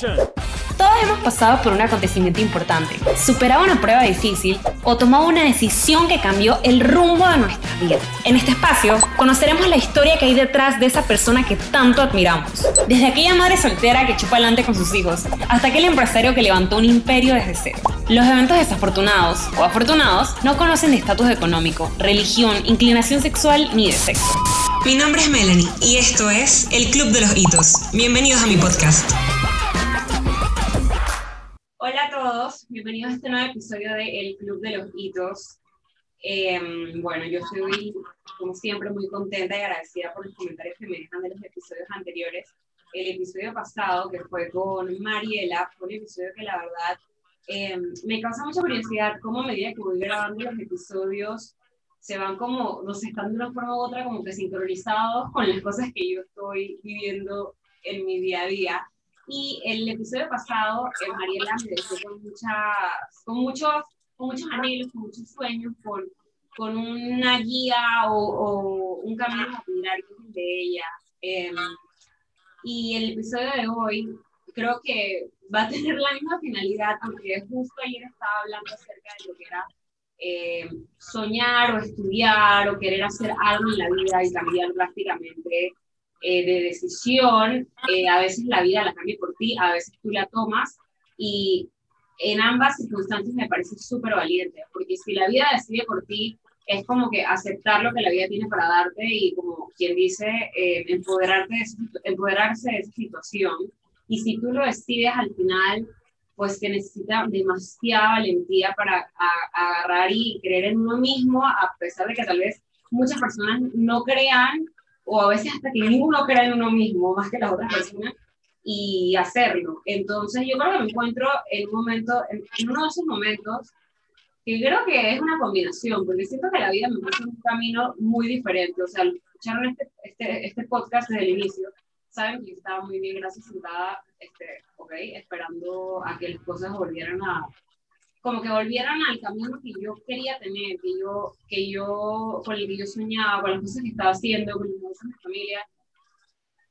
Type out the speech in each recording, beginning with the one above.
Todos hemos pasado por un acontecimiento importante, superado una prueba difícil o tomado una decisión que cambió el rumbo de nuestra vida. En este espacio conoceremos la historia que hay detrás de esa persona que tanto admiramos. Desde aquella madre soltera que chupa adelante con sus hijos, hasta aquel empresario que levantó un imperio desde cero. Los eventos desafortunados o afortunados no conocen de estatus económico, religión, inclinación sexual ni de sexo. Mi nombre es Melanie y esto es El Club de los Hitos. Bienvenidos a mi podcast. Todos, bienvenidos a este nuevo episodio de El Club de los Hitos. Em, bueno, yo estoy, como siempre, muy contenta y agradecida por los comentarios que me dejan de los episodios anteriores. El episodio pasado, que fue con Mariela, fue un episodio que la verdad em, me causa mucha curiosidad cómo a medida que voy grabando los episodios se van como, no sé, están de una forma u otra como que sincronizados con las cosas que yo estoy viviendo en mi día a día. Y el episodio pasado, eh, Mariela me dejó con, muchas, con, muchos, con muchos anhelos, con muchos sueños, con, con una guía o, o un camino a de ella. Em, y el episodio de hoy creo que va a tener la misma finalidad, porque justo ayer estaba hablando acerca de lo que era eh, soñar o estudiar o querer hacer algo en la vida y cambiar drásticamente eh, de decisión, eh, a veces la vida la cambia por ti, a veces tú la tomas y en ambas circunstancias me parece súper valiente, porque si la vida decide por ti, es como que aceptar lo que la vida tiene para darte y como quien dice, eh, empoderarte empoderarse de esa situación. Y si tú lo decides al final, pues que necesita demasiada valentía para agarrar y creer en uno mismo, a pesar de que tal vez muchas personas no crean o a veces hasta que ninguno crea en uno mismo más que las otras personas y hacerlo. Entonces yo creo que me encuentro en un momento, en, uno de esos momentos que creo que es una combinación, porque siento que la vida me puso un camino muy diferente. O sea, escucharon este, este, este podcast desde el inicio, saben que estaba muy bien, gracias, sentada, este, ok, esperando a que las cosas volvieran a, como que volvieran al camino que yo quería tener, que yo, que yo, con el que yo soñaba, con las cosas que estaba haciendo, con las cosas de mi familia.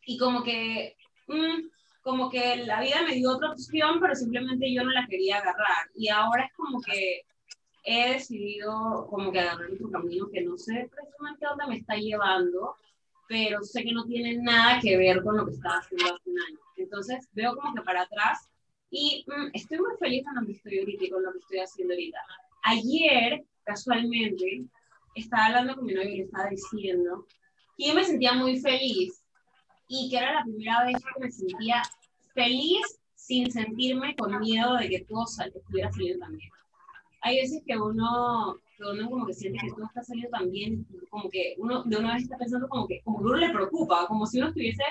Y como que, mm, como que la vida me dio otra opción, pero simplemente yo no la quería agarrar. Y ahora es como que he decidido como que agarrar otro camino que no sé precisamente dónde me está llevando, pero sé que no tiene nada que ver con lo que estaba haciendo hace un año. Entonces veo como que para atrás y mm, estoy muy feliz con lo que estoy ahorita y con lo que estoy haciendo ahorita. Ayer, casualmente, estaba hablando con mi novio y le estaba diciendo que yo me sentía muy feliz y que era la primera vez que me sentía feliz sin sentirme con miedo de que todo sal estuviera saliendo también. Hay veces que uno, que uno como que siente que todo está saliendo también, como que uno de una vez está pensando como que, como que uno le preocupa, como si uno estuviese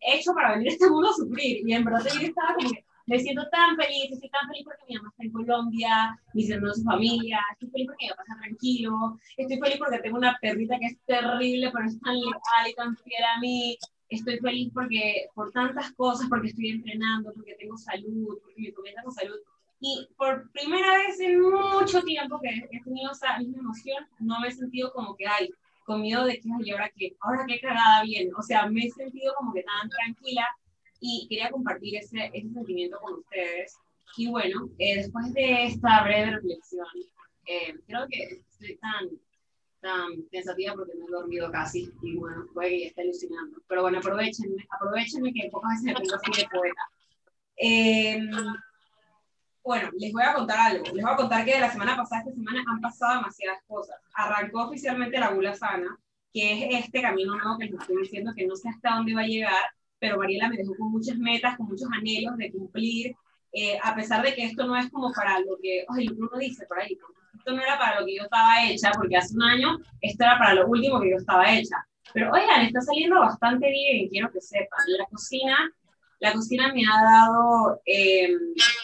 hecho para venir a este mundo a sufrir. Y en verdad yo estaba como que, me siento tan feliz, estoy tan feliz porque mi mamá está en Colombia, mis hermanos, su familia, estoy feliz porque mi papá está tranquilo, estoy feliz porque tengo una perrita que es terrible, pero es tan leal y tan fiel a mí, estoy feliz porque por tantas cosas, porque estoy entrenando, porque tengo salud, porque me comienza con salud. Y por primera vez en mucho tiempo que he tenido esa misma emoción, no me he sentido como que, ay, con miedo de que, ahora qué, ahora qué cagada bien. O sea, me he sentido como que tan tranquila y quería compartir ese, ese sentimiento con ustedes. Y bueno, eh, después de esta breve reflexión, eh, creo que estoy tan, tan pensativa porque no he dormido casi y bueno, puede que ya esté alucinando. Pero bueno, aprovechenme, aprovechenme que pocas veces me pongo así de poeta. Eh, bueno, les voy a contar algo. Les voy a contar que de la semana pasada esta semana han pasado demasiadas cosas. Arrancó oficialmente la Gula Sana, que es este camino nuevo que les estoy diciendo que no sé hasta dónde va a llegar, pero Mariela me dejó con muchas metas, con muchos anhelos de cumplir, eh, a pesar de que esto no es como para lo que, oye, uno dice por ahí, esto no era para lo que yo estaba hecha, porque hace un año esto era para lo último que yo estaba hecha. Pero oigan, está saliendo bastante bien, quiero que sepan. La cocina, la cocina me ha dado eh,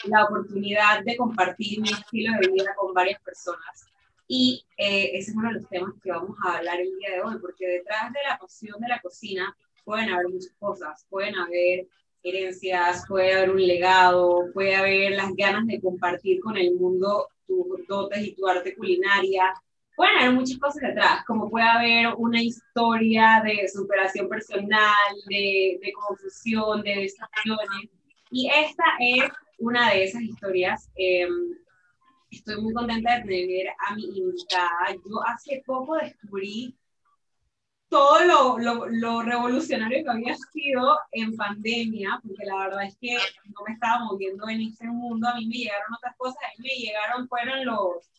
la oportunidad de compartir mi estilo de vida con varias personas. Y eh, ese es uno de los temas que vamos a hablar el día de hoy, porque detrás de la pasión de la cocina pueden haber muchas cosas, pueden haber herencias, puede haber un legado, puede haber las ganas de compartir con el mundo tus dotes y tu arte culinaria, pueden haber muchas cosas detrás, como puede haber una historia de superación personal, de, de confusión, de desafíos, Y esta es una de esas historias. Em, estoy muy contenta de tener a mi invitada. Yo hace poco descubrí todo lo, lo, lo, revolucionario que había sido en pandemia, porque la verdad es que no me estaba moviendo en ese mundo, a mí me llegaron otras cosas, a mí me llegaron, fueron los,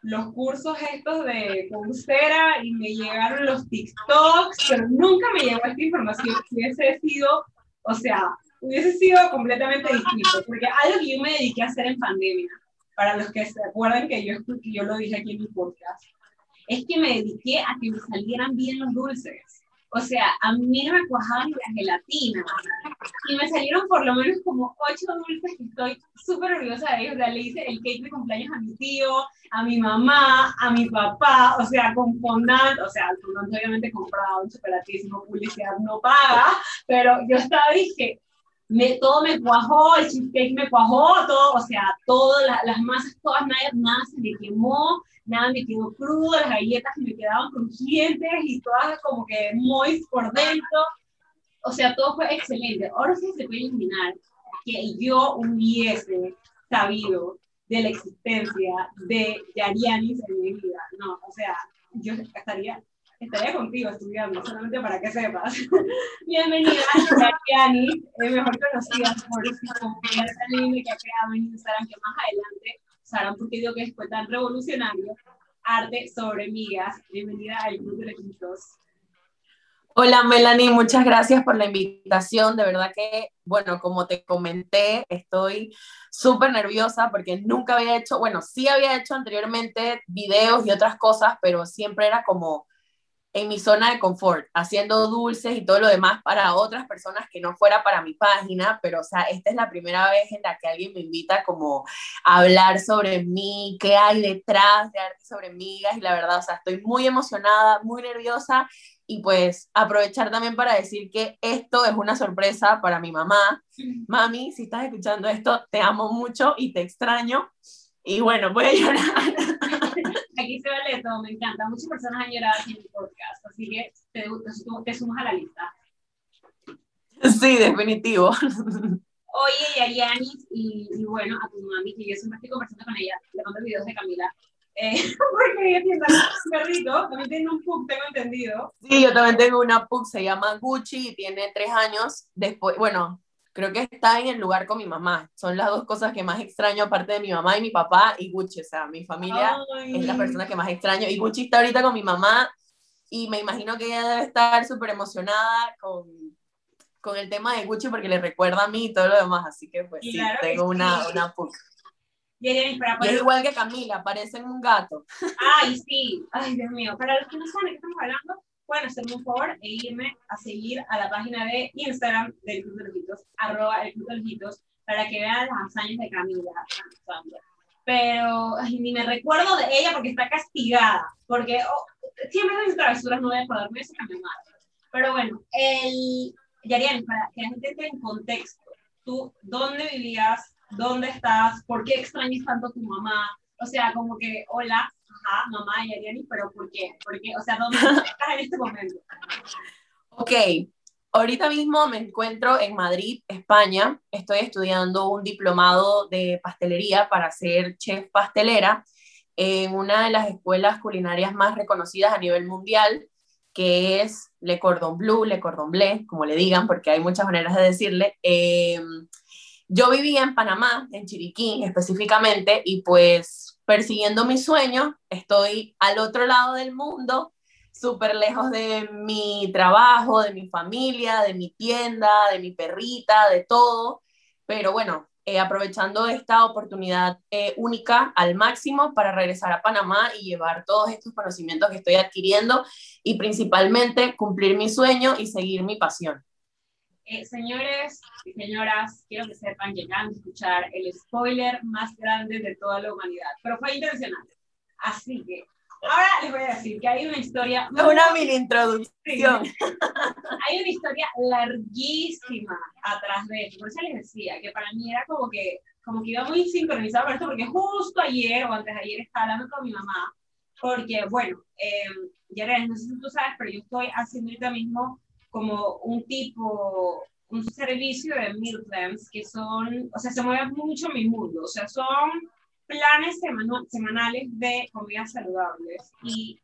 los cursos estos de Coursera y me llegaron los TikToks, pero nunca me llegó esta información, hubiese sido, o sea, hubiese sido completamente distinto, porque algo que yo me dediqué a hacer en pandemia, para los que se acuerdan que yo, yo lo dije aquí en mi podcast, es que me dediqué a que me salieran bien los dulces. O sea, a mí no me cuajaban las gelatinas. Y me salieron por lo menos como ocho dulces que estoy súper orgullosa de ellos. O sea, le hice el cake de cumpleaños a mi tío, a mi mamá, a mi papá, o sea, con fondant, o sea, fondant obviamente comprado, un chocolatísimo, publicidad no paga, pero yo estaba, dije, me, todo me cuajó, el cheesecake me cuajó, todo, o sea, todas las masas, todas, nada, nada se me quemó, nada me quedó crudo, las galletas me quedaban crujientes y todas como que moist por dentro. O sea, todo fue excelente. Ahora sí se puede imaginar que yo hubiese sabido de la existencia de Yarianis en mi vida. No, o sea, yo estaría, estaría contigo estudiando, solamente para que sepas. Bienvenida a Yarianis, mejor conocida por su confianza que ha creado en Instagram, que más adelante por qué digo que fue tan revolucionario. Arte sobre migas. Bienvenida al Club de los Hola Melanie, muchas gracias por la invitación. De verdad que, bueno, como te comenté, estoy súper nerviosa porque nunca había hecho, bueno, sí había hecho anteriormente videos y otras cosas, pero siempre era como en mi zona de confort, haciendo dulces y todo lo demás para otras personas que no fuera para mi página, pero o sea, esta es la primera vez en la que alguien me invita como a hablar sobre mí, qué hay detrás de arte sobre migas y la verdad, o sea, estoy muy emocionada, muy nerviosa y pues aprovechar también para decir que esto es una sorpresa para mi mamá. Mami, si estás escuchando esto, te amo mucho y te extraño. Y bueno, voy a llorar. Aquí se vale todo, me encanta. Muchas personas han llorado en el podcast, así que te, te, sumas a la lista. Sí, definitivo. Oye, y a Yanis, y, y, bueno, a tu mami, que yo siempre estoy conversando con ella, le mando videos de Camila, eh, porque ella tiene un perrito, también tiene un pug, tengo entendido. Sí, yo también tengo una pug, se llama Gucci, y tiene tres años, después, bueno, creo que está en el lugar con mi mamá. Son las dos cosas que más extraño, aparte de mi mamá y mi papá y Gucci. O sea, mi familia es la persona que más extraño. Y Gucci está ahorita con mi mamá y me imagino que ella debe estar súper emocionada con, con el tema de Gucci porque le recuerda a mí y todo lo demás. Así que pues sí, tengo una, una Y es igual que Camila, parecen un gato. Ay, sí. Ay, Dios mío. Para los que no saben de qué estamos hablando, pueden hacerme un favor e irme a seguir a la página de Instagram del Club de los Hitos, arroba el Club de los Hitos, para que vean las hazañas de Camila. Pero ni me recuerdo de ella porque está castigada, porque oh, siempre hacen travesuras, no voy a acordarme eso que me. Pero bueno, el, Yarian, para que la gente esté en contexto, tú, ¿dónde vivías? ¿Dónde estás? ¿Por qué extrañas tanto a tu mamá? O sea, como que, hola, ajá, mamá y Ariani, pero ¿por qué? Porque, o sea, ¿dónde estás en este momento? Ok, ahorita mismo me encuentro en Madrid, España. Estoy estudiando un diplomado de pastelería para ser chef pastelera en una de las escuelas culinarias más reconocidas a nivel mundial, que es Le Cordon Bleu, Le Cordon Bleu, como le digan, porque hay muchas maneras de decirle. Em, yo vivía en Panamá, en Chiriquí específicamente, y pues persiguiendo mi sueño, estoy al otro lado del mundo, súper lejos de mi trabajo, de mi familia, de mi tienda, de mi perrita, de todo, pero bueno, eh, aprovechando esta oportunidad eh, única al máximo para regresar a Panamá y llevar todos estos conocimientos que estoy adquiriendo y principalmente cumplir mi sueño y seguir mi pasión. Eh, señores y señoras, quiero que sepan que acaban de escuchar el spoiler más grande de toda la humanidad, pero fue intencional. Así que ahora les voy a decir que hay una historia. Una mini introducción. hay una historia larguísima atrás de esto. Por eso les decía que para mí era como que, como que iba muy sincronizado con esto, porque justo ayer o antes de ayer estaba hablando con mi mamá, porque, bueno, eh, ya no sé si tú sabes, pero yo estoy haciendo ahorita mismo como un tipo, un servicio de meal plans que son, o sea, se mueve mucho mi mundo, o sea, son planes semanales de comidas saludables y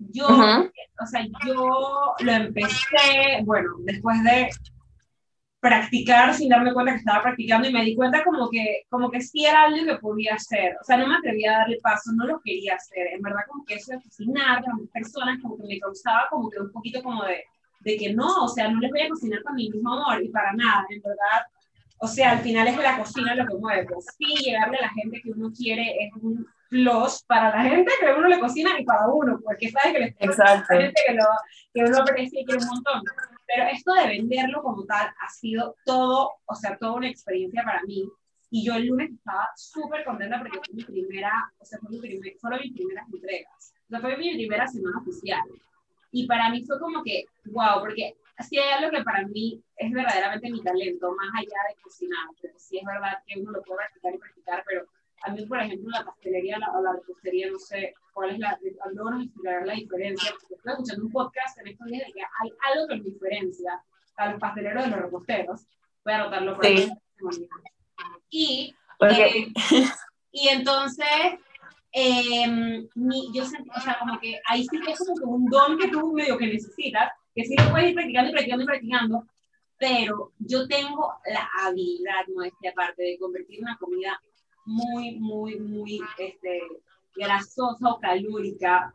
yo, o sea, yo lo empecé, bueno, después de practicar sin darme cuenta que estaba practicando y me di cuenta como que, como que sí era algo que podía hacer. O sea, no me atrevía a darle paso, no lo quería hacer. En verdad, como que eso de cocinar a las personas, como que me causaba como que un poquito como de, de que no, o sea, no les voy a cocinar con mi mismo amor y para nada, en verdad. O sea, al final es la cocina lo que mueve. Pues sí, llegarle a la gente que uno quiere es un plus para la gente que uno le cocina y para uno, porque sabe que le Exacto. gente que, lo, que uno aprecia y quiere un montón. Pero esto de venderlo como tal ha sido todo, o sea, toda una experiencia para mí. Y yo el lunes estaba súper contenta porque fue mi primera, o sea, fue mi primer, fueron mis primeras entregas. O sea, fue mi primera semana oficial. Y para mí fue como que, wow, porque si hay algo que para mí es verdaderamente mi talento, más allá de cocinar, pero sí es verdad que uno lo puede practicar y practicar, pero a mí, por ejemplo, la pastelería o la repostería, no sé cuál es la, luego nos explicará la diferencia, porque estoy escuchando un podcast en estos días de que hay algo que nos diferencia a los pasteleros de los reposteros. Voy a anotarlo por sí. Y, eh, y entonces, eh, mi, yo sentí, o sea, como que ahí sí que es como que un don que tú medio que necesitas, que sí lo puedes ir practicando y practicando y practicando, pero yo tengo la habilidad, no es que aparte de convertir una comida muy, muy, muy este, grasosa o calórica,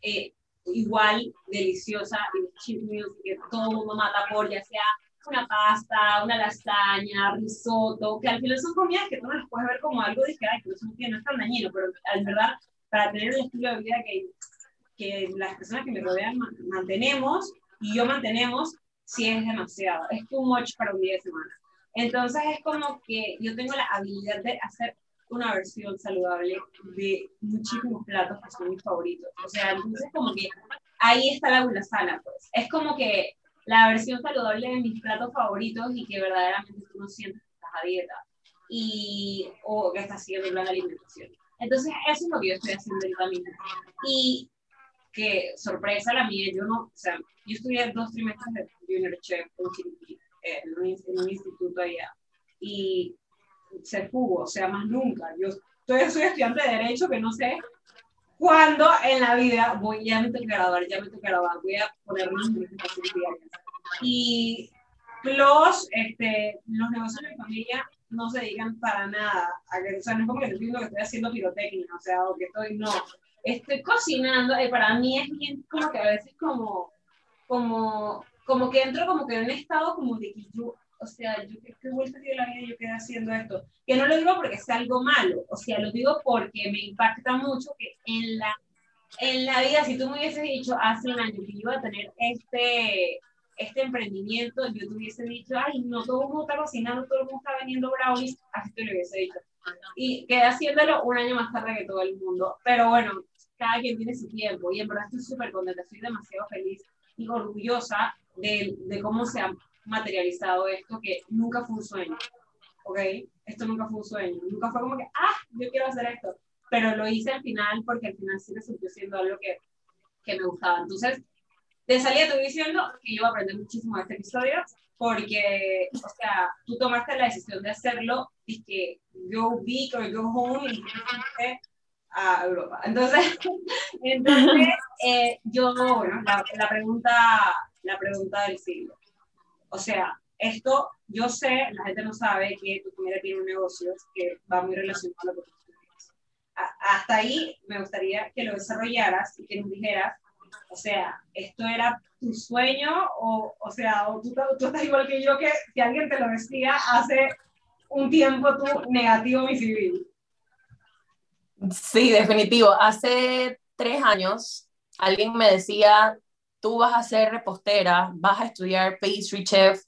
eh, igual deliciosa y que todo el mundo mata por, ya sea una pasta, una lasaña, risotto, que al final son comidas que tú no las puedes ver como algo de que, pero eso no es tan dañino, pero en verdad, para tener el estilo de vida que, que las personas que me rodean mantenemos, y yo mantenemos, si es demasiado, es too much para un día de semana. Entonces es como que yo tengo la habilidad de hacer una versión saludable de muchísimos platos que son mis favoritos. O sea, entonces como que ahí está la gula sana, pues. Es como que la versión saludable de mis platos favoritos y que verdaderamente tú no sientes que estás a dieta y, o que estás siguiendo el plan de alimentación. Entonces, eso es lo que yo estoy haciendo ahorita mismo. Y que, sorpresa la mía, yo no, o sea, yo estudié dos trimestres de Junior Chef en un, en un instituto allá. Y se fugó, o sea, más nunca. Yo estoy, soy estudiante de Derecho que no sé cuándo en la vida voy, ya me tengo que graduar, ya me tengo que graduar, voy a ponerme en Y plus, este, los negocios de mi familia no se dedican para nada, a que, o sea, no es como que estoy que estoy haciendo pirotecnia, o sea, o que estoy, no, estoy cocinando, y para mí es como que a veces como, como, como que entro como que en un estado como de que yo o sea, yo qué vuelta de la vida yo quedé haciendo esto. Que no lo digo porque sea algo malo, o sea, lo digo porque me impacta mucho que en la, en la vida, si tú me hubieses dicho hace un año que iba a tener este, este emprendimiento, yo te hubiese dicho, ay, no todo el mundo está cocinando, todo el mundo está vendiendo brownies, así te lo hubiese dicho. Y quedé haciéndolo un año más tarde que todo el mundo. Pero bueno, cada quien tiene su tiempo y en verdad estoy súper contenta, estoy demasiado feliz y orgullosa de, de cómo se ha materializado esto que nunca fue un sueño, ¿ok? Esto nunca fue un sueño, nunca fue como que, ah, yo quiero hacer esto, pero lo hice al final porque al final sí resultó siendo algo que, que me gustaba. Entonces, de salida voy diciendo que yo voy a aprender muchísimo de este episodio porque, o sea, tú tomaste la decisión de hacerlo y que go big or go home y a Europa. Entonces, entonces eh, yo, bueno, la, pregunta, la pregunta del siglo. O sea, esto yo sé, la gente no sabe que tu familia tiene un negocio que va muy relacionado a lo que tú. Hasta ahí me gustaría que lo desarrollaras y que nos dijeras, o sea, ¿esto era tu sueño o, o sea, o tú, tú estás igual que yo que si alguien te lo decía hace un tiempo tú negativo mi civil? Sí, definitivo. Hace tres años alguien me decía, tú vas a ser repostera, vas a estudiar pastry chef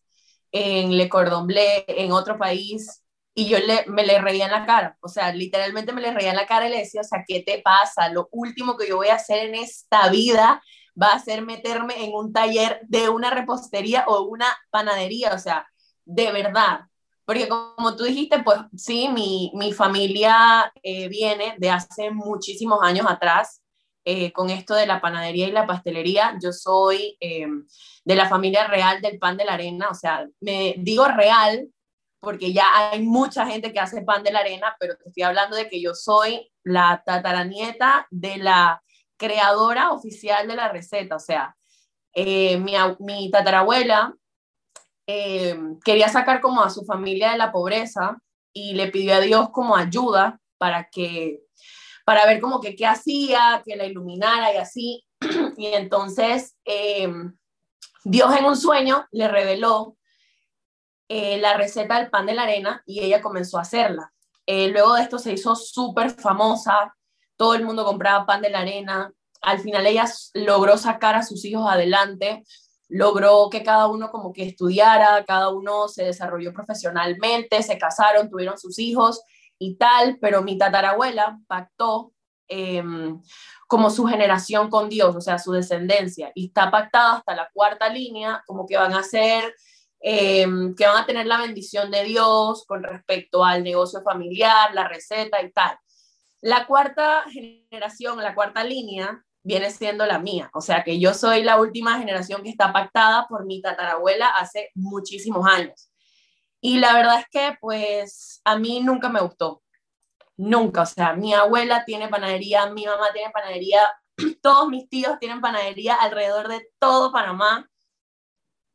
en Le Cordon Bleu, en otro país, y yo le, me le reía en la cara, o sea, literalmente me le reía en la cara y le decía, o sea, ¿qué te pasa? Lo último que yo voy a hacer en esta vida va a ser meterme en un taller de una repostería o una panadería, o sea, de verdad. Porque como tú dijiste, pues sí, mi, mi familia eh, viene de hace muchísimos años atrás eh, con esto de la panadería y la pastelería. Yo soy eh, de la familia real del pan de la arena, o sea, me digo real porque ya hay mucha gente que hace pan de la arena, pero te estoy hablando de que yo soy la tataranieta de la creadora oficial de la receta, o sea, eh, mi, mi, tatarabuela quería sacar como a su familia de la pobreza y le pidió a Dios como ayuda para que para ver como que qué hacía, que la iluminara y así. Y entonces eh, Dios en un sueño le reveló eh, la receta del pan de la arena y ella comenzó a hacerla. Eh, luego de esto se hizo súper famosa, todo el mundo compraba pan de la arena. Al final ella logró sacar a sus hijos adelante, logró que cada uno como que estudiara, cada uno se desarrolló profesionalmente, se casaron, tuvieron sus hijos y tal, pero mi tatarabuela pactó em, como su generación con Dios, o sea, su descendencia, y está pactada hasta la cuarta línea, como que van a ser, em, que van a tener la bendición de Dios con respecto al negocio familiar, la receta y tal. La cuarta generación, la cuarta línea, viene siendo la mía, o sea que yo soy la última generación que está pactada por mi tatarabuela hace muchísimos años. Y la verdad es que pues a mí nunca me gustó, nunca, o sea, mi abuela tiene panadería, mi mamá tiene panadería, todos mis tíos tienen panadería alrededor de todo Panamá.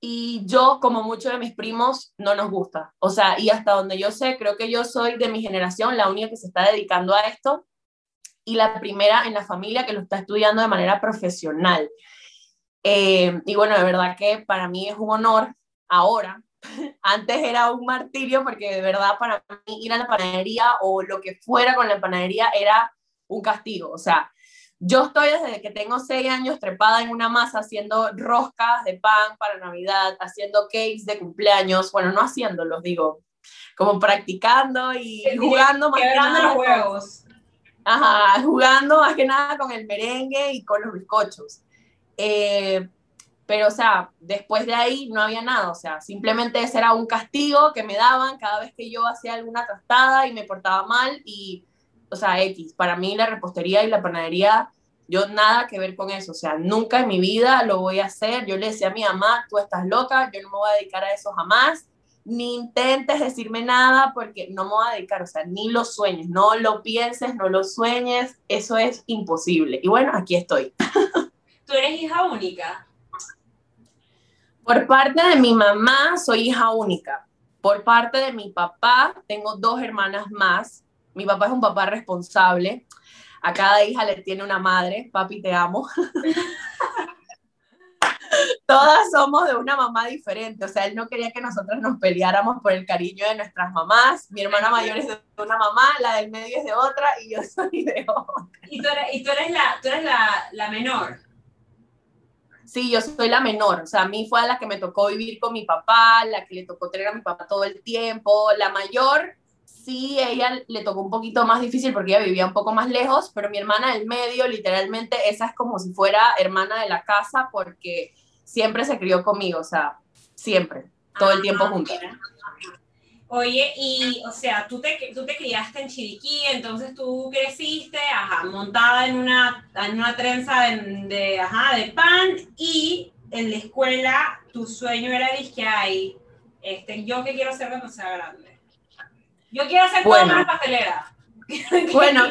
Y yo, como muchos de mis primos, no nos gusta. O sea, y hasta donde yo sé, creo que yo soy de mi generación la única que se está dedicando a esto y la primera en la familia que lo está estudiando de manera profesional. Eh, y bueno, de verdad que para mí es un honor ahora antes era un martirio porque de verdad para mí ir a la panadería o lo que fuera con la panadería era un castigo. O sea, yo estoy desde que tengo seis años trepada en una masa haciendo roscas de pan para Navidad, haciendo cakes de cumpleaños, bueno, no haciéndolos, digo, como practicando y jugando más que los huevos. Ajá, jugando más que nada con el merengue y con los bizcochos. Eh, pero o sea, después de ahí no había nada, o sea, simplemente ese era un castigo que me daban cada vez que yo hacía alguna trastada y me portaba mal y, o sea, X, para mí la repostería y la panadería, yo nada que ver con eso, o sea, nunca en mi vida lo voy a hacer, yo le decía a mi mamá, tú estás loca, yo no me voy a dedicar a eso jamás, ni intentes decirme nada porque no me voy a dedicar, o sea, ni lo sueñes, no lo pienses, no lo sueñes, eso es imposible. Y bueno, aquí estoy. ¿Tú eres hija única? Por parte de mi mamá, soy hija única. Por parte de mi papá, tengo dos hermanas más. Mi papá es un papá responsable. A cada hija le tiene una madre. Papi, te amo. Todas somos de una mamá diferente. O sea, él no quería que nosotros nos peleáramos por el cariño de nuestras mamás. Mi hermana mayor es de una mamá, la del medio es de otra y yo soy de otra. Y tú eres, la, tú eres la, la menor. Sí, yo soy la menor, o sea, a mí fue a la que me tocó vivir con mi papá, la que le tocó tener a mi papá todo el tiempo. La mayor, sí, ella le tocó un poquito más difícil porque ella vivía un poco más lejos, pero mi hermana del medio, literalmente, esa es como si fuera hermana de la casa porque siempre se crió conmigo, o sea, siempre, todo el tiempo ah, juntos. Oye, y, o sea, tú te, tú te criaste en Chiriquí, entonces tú creciste, ajá, montada en una, en una trenza de, de, ajá, de pan y en la escuela tu sueño era, que ay, este, yo que quiero ser cuando sea grande. Yo quiero ser bueno, una pastelera. Bueno,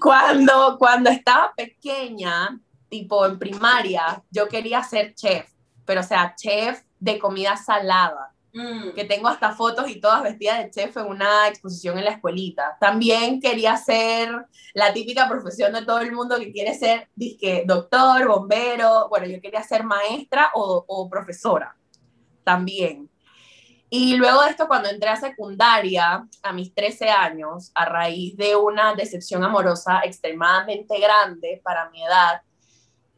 cuando, cuando estaba pequeña, tipo en primaria, yo quería ser chef, pero o sea, chef de comida salada Mm. que tengo hasta fotos y todas vestidas de chef en una exposición en la escuelita. También quería ser la típica profesión de todo el mundo que quiere ser disque, doctor, bombero. Bueno, yo quería ser maestra o, o profesora también. Y luego de esto, cuando entré a secundaria, a mis 13 años, a raíz de una decepción amorosa extremadamente grande para mi edad,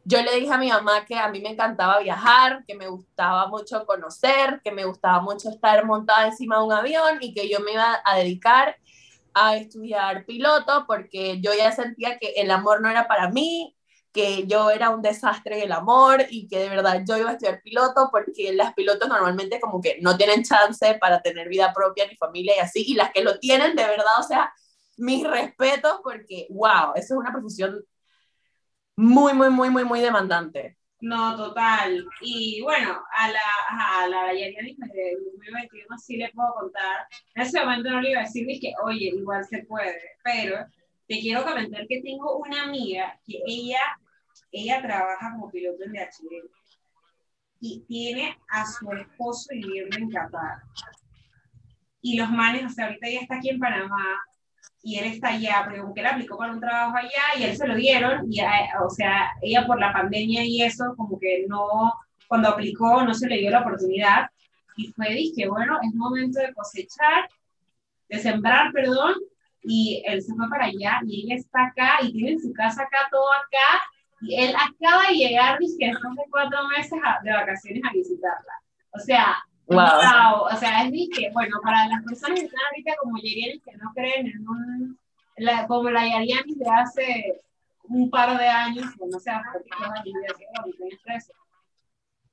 yo le dije a mi mamá que a mí me encantaba viajar, que me gustaba mucho conocer, que me gustaba mucho estar montada encima de un avión y que yo me iba a dedicar a estudiar piloto porque yo ya sentía que el amor no era para mí, que yo era un desastre en el amor y que de verdad yo iba a estudiar piloto porque las pilotos normalmente como que no tienen chance para tener vida propia ni familia y así, y las que lo tienen de verdad, o sea, mis respetos porque, wow, eso es una profesión muy, muy, muy, muy, muy demandante. No, total. Y bueno, a la, a la de 2021 sí le puedo contar. En ese momento no le iba a decir, que, oye, igual se puede, pero te quiero comentar que tengo una amiga que ella, ella trabaja como piloto en DHL y tiene a su esposo viviendo en Qatar. Y los manes, o sea, ahorita ella está aquí en Panamá y él está allá, porque como que él aplicó para un trabajo allá y él se lo dieron, y o sea, ella por la pandemia y eso, como que no, cuando aplicó no se le dio la oportunidad, y fue, dije, bueno, es momento de cosechar, de sembrar, perdón, y él se fue para allá, y ella está acá, y tiene su casa acá, todo acá, y él acaba de llegar, dije, después de cuatro meses de vacaciones a visitarla. O sea, Wow. O sea, es que, bueno, para las personas que están ahorita como Yerianis que no creen en un, la, como la Yerianis de hace un par de años, no sé, porque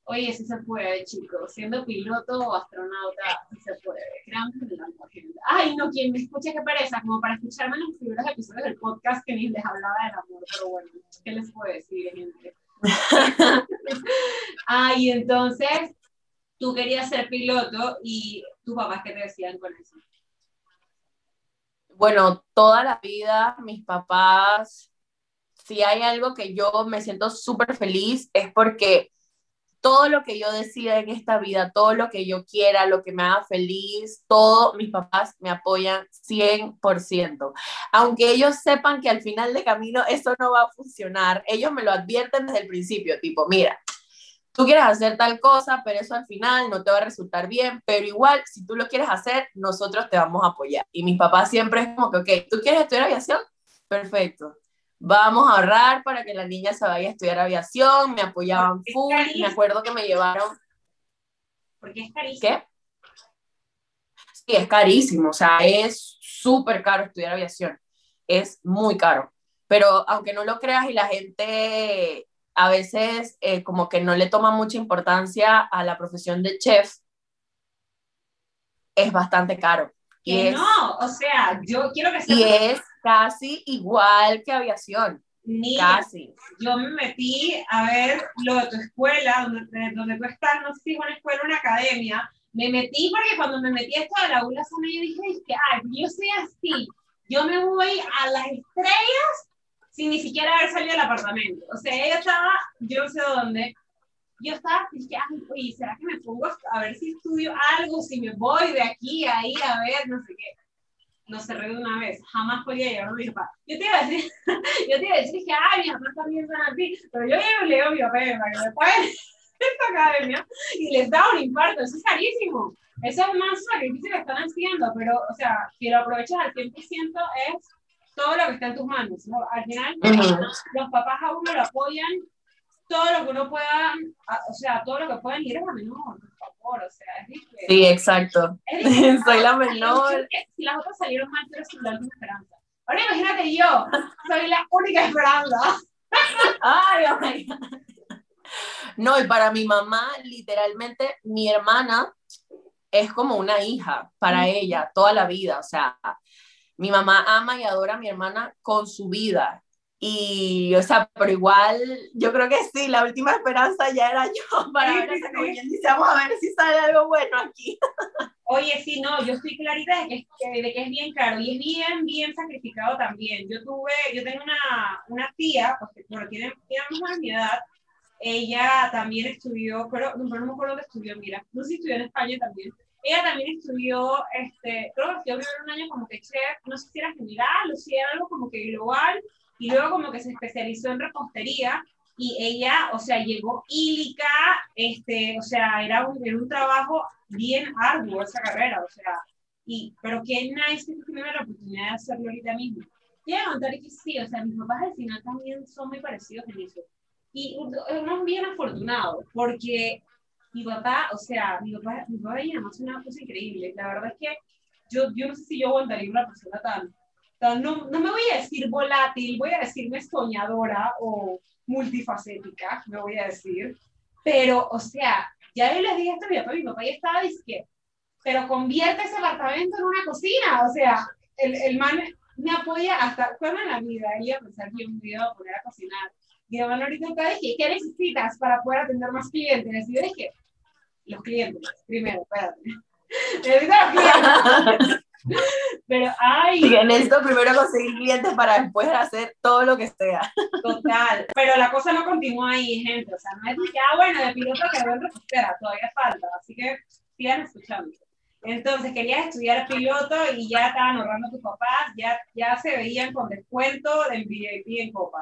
Oye, sí se puede, chicos. Siendo piloto o astronauta, sí se puede. Créanme la gente. Ay, no, quien me escuche, qué pereza, como para escucharme en los primeros episodios del podcast que ni les hablaba del amor, pero bueno, ¿qué les puedo decir, gente? Ay, entonces, tú querías ser piloto y tus papás, ¿qué te decían con eso? Bueno, toda la vida mis papás, si hay algo que yo me siento súper feliz es porque todo lo que yo decida en esta vida, todo lo que yo quiera, lo que me haga feliz, todo, mis papás me apoyan 100%. Aunque ellos sepan que al final de camino eso no va a funcionar, ellos me lo advierten desde el principio, tipo, mira, tú quieres hacer tal cosa, pero eso al final no te va a resultar bien, pero igual, si tú lo quieres hacer, nosotros te vamos a apoyar. Y mis papás siempre es como que, ok, ¿tú quieres estudiar aviación? Perfecto. Vamos a ahorrar para que la niña se vaya a estudiar aviación, me apoyaban full, me acuerdo que me llevaron... Porque es carísimo. ¿Qué? Sí, es carísimo, o sea, es súper caro estudiar aviación, es muy caro. Pero aunque no lo creas y la gente a veces eh, como que no le toma mucha importancia a la profesión de chef, es bastante caro. Y no, o sea, yo quiero que sea... Y es casi igual que aviación. Ni, casi. Yo me metí a ver lo de tu escuela, donde, donde tú estás, no sé si una escuela o una academia. Me metí porque cuando me metí a esto de la ULA yo dije, ay, yo soy así. Yo me voy a las estrellas sin ni siquiera haber salido del apartamento. O sea, ella estaba, yo no sé dónde, yo estaba, dije, oye, ¿será que me pongo a ver si estudio algo, si me voy de aquí a ahí a ver, no sé qué? No cerré de una vez, jamás podía llegar a mi papá. Yo te iba a decir, yo te iba a decir que, ay, mi papá también son así, pero yo le digo a mi papá para que me paguen esta academia y les da un infarto, eso es carísimo. Eso es más sacrificio que están haciendo, pero, o sea, si lo aprovechas al 100% es todo lo que está en tus manos. ¿no? Al final, los papás a uno lo apoyan todo lo que uno pueda, o sea, todo lo que puedan ir es la menor, por favor, o sea, es difícil. Sí, exacto. soy la menor. Si las otras salieron mal, pero sin la última esperanza. Ahora imagínate yo, soy la única esperanza. Ay, ay. No, y para mi mamá, literalmente, mi hermana es como una hija para ella toda la vida, o sea, mi mamá ama y adora a mi hermana con su vida. Y, o sea, pero igual, yo creo que sí, la última esperanza ya era yo para ver esa dice, vamos a ver si sale algo bueno aquí. Oye, sí, no, yo estoy clarita de que, de que es bien caro y es bien, bien sacrificado también. Yo tuve, yo tengo una, una tía, porque bueno, tiene, tiene más mi edad, ella también estudió, pero, no, no me acuerdo dónde estudió, mira, no sé si estudió en España también, ella también estudió, este, creo que estudió un año como que chef, no sé si era general o si era algo como que global, y luego como que se especializó en repostería, y ella, o sea, llegó ílica, este, o sea, era un, era un trabajo bien arduo esa carrera, o sea, y, pero qué nice que tuviera la oportunidad de hacerlo ahorita mismo. Quiero contar que sí, o sea, mis papás al final también son muy parecidos en eso. Y uno es bien afortunado, porque mi papá, o sea, mi papá, mi papá y mi una cosa increíble. La verdad es que yo, yo no sé si yo aguantaría una persona tan, tan no, no me voy a decir volátil, voy a decirme soñadora o multifacética, me voy a decir. Pero, o sea, ya yo les dije esto a mi papá, mi papá ya estaba diciendo, pero convierte ese apartamento en una cocina. O sea, el, el man me apoya hasta, cuando en la vida? Iba a pensar que yo me iba a poner a cocinar mi mamá ahorita está ¿qué necesitas para poder atender más clientes? Y yo dije, los clientes, primero, espérate. Necesito los clientes. Pero, ay. Sí, necesito primero conseguir clientes para después hacer todo lo que sea. Total. Pero la cosa no continúa ahí, gente. O sea, no es que, ah, bueno, de piloto quedó en repostera, todavía falta. Así que sigan escuchando. Entonces, querías estudiar piloto y ya estaban ahorrando tus papás, ya, ya se veían con descuento del VIP en Copa.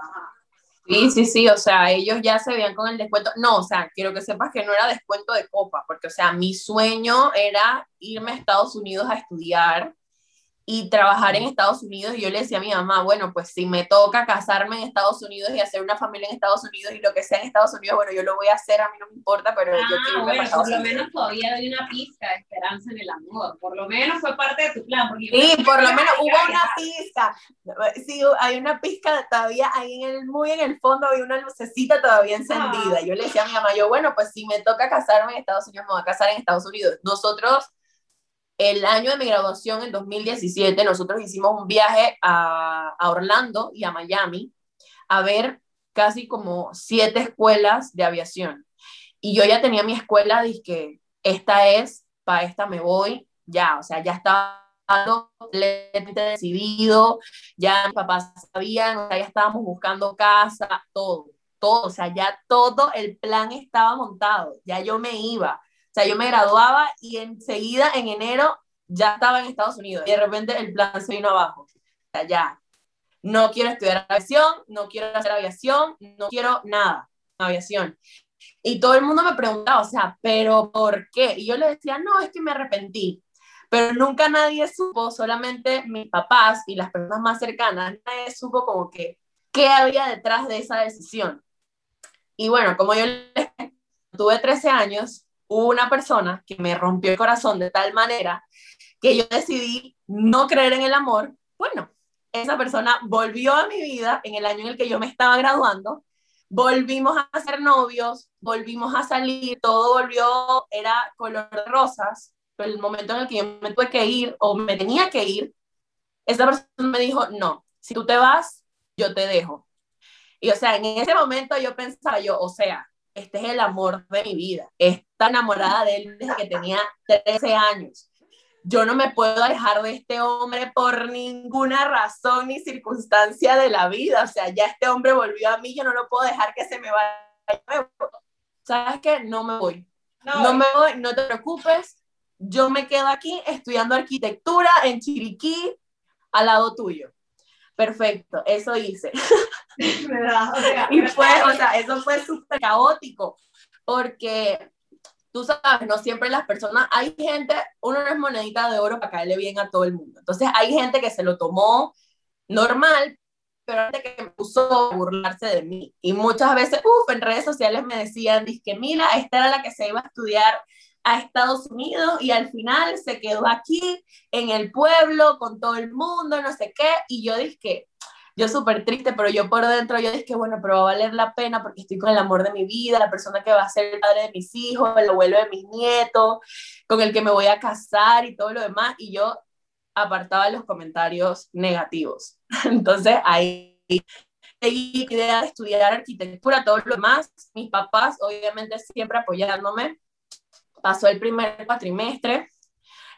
Sí, sí, sí, o sea, ellos ya se veían con el descuento. No, o sea, quiero que sepas que no era descuento de Copa, porque, o sea, mi sueño era irme a Estados Unidos a estudiar y trabajar en Estados Unidos y yo le decía a mi mamá, bueno, pues si me toca casarme en Estados Unidos y hacer una familia en Estados Unidos y lo que sea en Estados Unidos, bueno, yo lo voy a hacer, a mí no me importa, pero yo Ah, quiero irme bueno, para Estados por lo Unidos. menos todavía hay una pizca de esperanza en el amor. Por lo menos fue parte de tu plan. Porque yo Sí, por lo menos hubo una pizca. Sí, hay una pizca todavía ahí en el, muy en el fondo, hay una lucecita todavía encendida. Ah. Yo le decía a mi mamá, yo, bueno, pues si me toca casarme en Estados Unidos, me voy a casar en Estados Unidos. Nosotros, el año de mi graduación, en 2017, nosotros hicimos un viaje a, Orlando y a Miami a ver casi como siete escuelas de aviación. Y yo ya tenía mi escuela, dije, esta es, para esta me voy, ya, o sea, ya estaba completamente decidido, ya mis papás sabían, ya estábamos buscando casa, todo, todo, o sea, ya todo el plan estaba montado, ya yo me iba, sea, yo me graduaba y enseguida en enero ya estaba en Estados Unidos y de repente el plan se vino abajo, o sea, ya, no quiero estudiar aviación, no quiero hacer aviación, no quiero nada, aviación. Y todo el mundo me preguntaba, o sea, ¿pero por qué? Y yo le decía, no, es que me arrepentí. Pero nunca nadie supo, solamente mis papás y las personas más cercanas, nadie supo como que qué había detrás de esa decisión. Y bueno, como yo tuve 13 años, una persona que me rompió el corazón de tal manera que yo decidí no creer en el amor. Bueno, esa persona volvió a mi vida en el año en el que yo me estaba graduando volvimos a ser novios, volvimos a salir, todo volvió, era color de rosas, pero el momento en el que yo me tuve que ir o me tenía que ir, esa persona me dijo, no, si tú te vas, yo te dejo. Y o sea, en ese momento yo pensaba yo, o sea, este es el amor de mi vida, está enamorada de él desde que tenía 13 años. Yo no me puedo alejar de este hombre por ninguna razón ni circunstancia de la vida. O sea, ya este hombre volvió a mí, yo no lo puedo dejar que se me vaya. ¿Sabes qué? No me voy. No, No me voy, no te preocupes. Yo me quedo aquí estudiando arquitectura en Chiriquí, al lado tuyo. Perfecto, eso hice. Y fue, o sea, eso fue súper caótico, porque tú sabes, no siempre las personas, hay gente, uno no es monedita de oro para caerle bien a todo el mundo. Entonces hay gente que se lo tomó normal, pero gente que me puso a burlarse de mí. Y muchas veces, uff, en redes sociales me decían, que mira, esta era la que se iba a estudiar a Estados Unidos y al final se quedó aquí en el pueblo con todo el mundo, no sé qué. Y yo dije, yo súper triste, pero yo por dentro, yo dije, bueno, pero va a valer la pena porque estoy con el amor de mi vida, la persona que va a ser el padre de mis hijos, el abuelo de mis nietos, con el que me voy a casar y todo lo demás. Y yo apartaba los comentarios negativos. Entonces ahí seguí idea de estudiar arquitectura, todo lo demás. Mis papás, obviamente, siempre apoyándome. Pasó el primer cuatrimestre,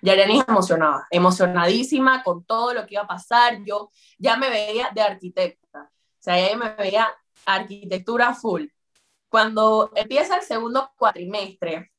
Yareni emocionada, emocionadísima con todo lo que iba a pasar. Yo ya me veía de arquitecta, o sea, ya me veía arquitectura full. Cuando empieza el segundo cuatrimestre,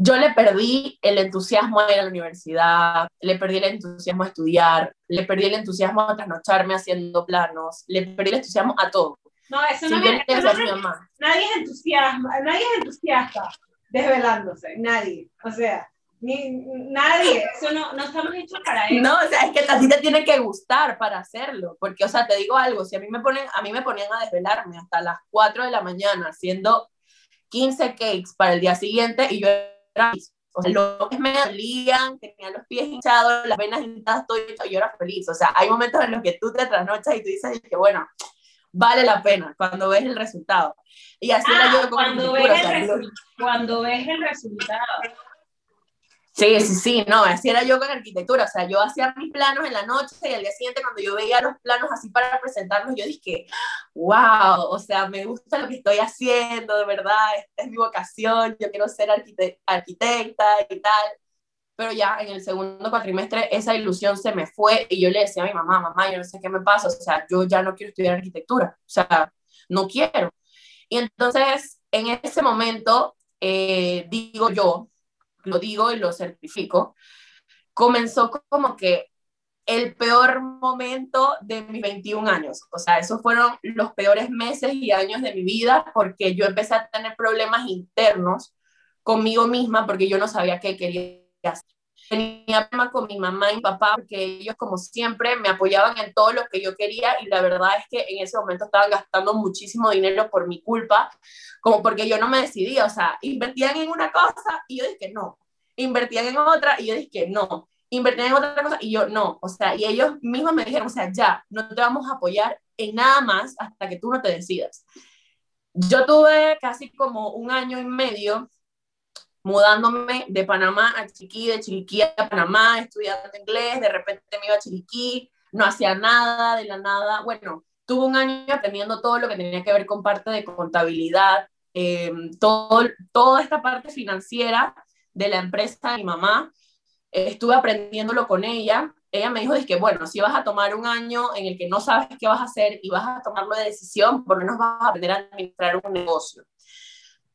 yo le perdí el entusiasmo a ir a la universidad, le perdí el entusiasmo a estudiar, le perdí el entusiasmo a trasnocharme haciendo planos, le perdí el entusiasmo a todo. No, eso Sí, no me, eso no mi mamá, nadie es entusiasma, nadie es entusiasta desvelándose, nadie. O sea, ni, nadie. Eso no, no estamos hechos para eso. No, o sea, es que a ti te tiene que gustar para hacerlo, porque, o sea, te digo algo, si a mí me ponen, a mí me ponían a desvelarme hasta las 4 de la mañana haciendo 15 cakes para el día siguiente y yo era feliz. O sea, los me dolían, tenía los pies hinchados, las venas hinchadas, todo hecho, y yo era feliz. O sea, hay momentos en los que tú te trasnochas y tú dices que, bueno, vale la pena cuando ves el resultado. Y así era Ah, yo con cuando, ves o sea, el resu- cuando ves el resultado. Sí, sí, sí, no, así era yo con arquitectura, o sea, yo hacía mis planos en la noche y al día siguiente cuando yo veía los planos así para presentarlos, yo dije, wow, o sea, me gusta lo que estoy haciendo, de verdad, esta es mi vocación, yo quiero ser arquitecta y tal, pero ya en el segundo cuatrimestre esa ilusión se me fue y yo le decía a mi mamá, mamá, yo no sé qué me pasa, o sea, yo ya no quiero estudiar arquitectura, o sea, no quiero. Y entonces, en ese momento, eh, digo yo, lo digo y lo certifico, comenzó como que el peor momento de mis 21 años. O sea, esos fueron los peores meses y años de mi vida porque yo empecé a tener problemas internos conmigo misma porque yo no sabía qué quería hacer. Tenía problemas con mi mamá y papá porque ellos como siempre me apoyaban en todo lo que yo quería y la verdad es que en ese momento estaban gastando muchísimo dinero por mi culpa, como porque yo no me decidía, o sea, invertían en una cosa y yo dije no, invertían en otra y yo dije no, invertían en otra cosa y yo no, o sea, y ellos mismos me dijeron, o sea, ya, no te vamos a apoyar en nada más hasta que tú no te decidas. Yo tuve casi como un año y medio mudándome de Panamá a Chiriquí, de Chiriquí a Panamá, estudiando inglés, de repente me iba a Chiriquí, no hacía nada, de la nada. Bueno, tuve un año aprendiendo todo lo que tenía que ver con parte de contabilidad, eh, todo, toda esta parte financiera de la empresa de mi mamá. estuve aprendiéndolo con ella. Ella me dijo, que bueno, si vas a tomar un año en el que no sabes qué vas a hacer y vas a tomarlo de decisión, por lo menos vas a aprender a administrar un negocio.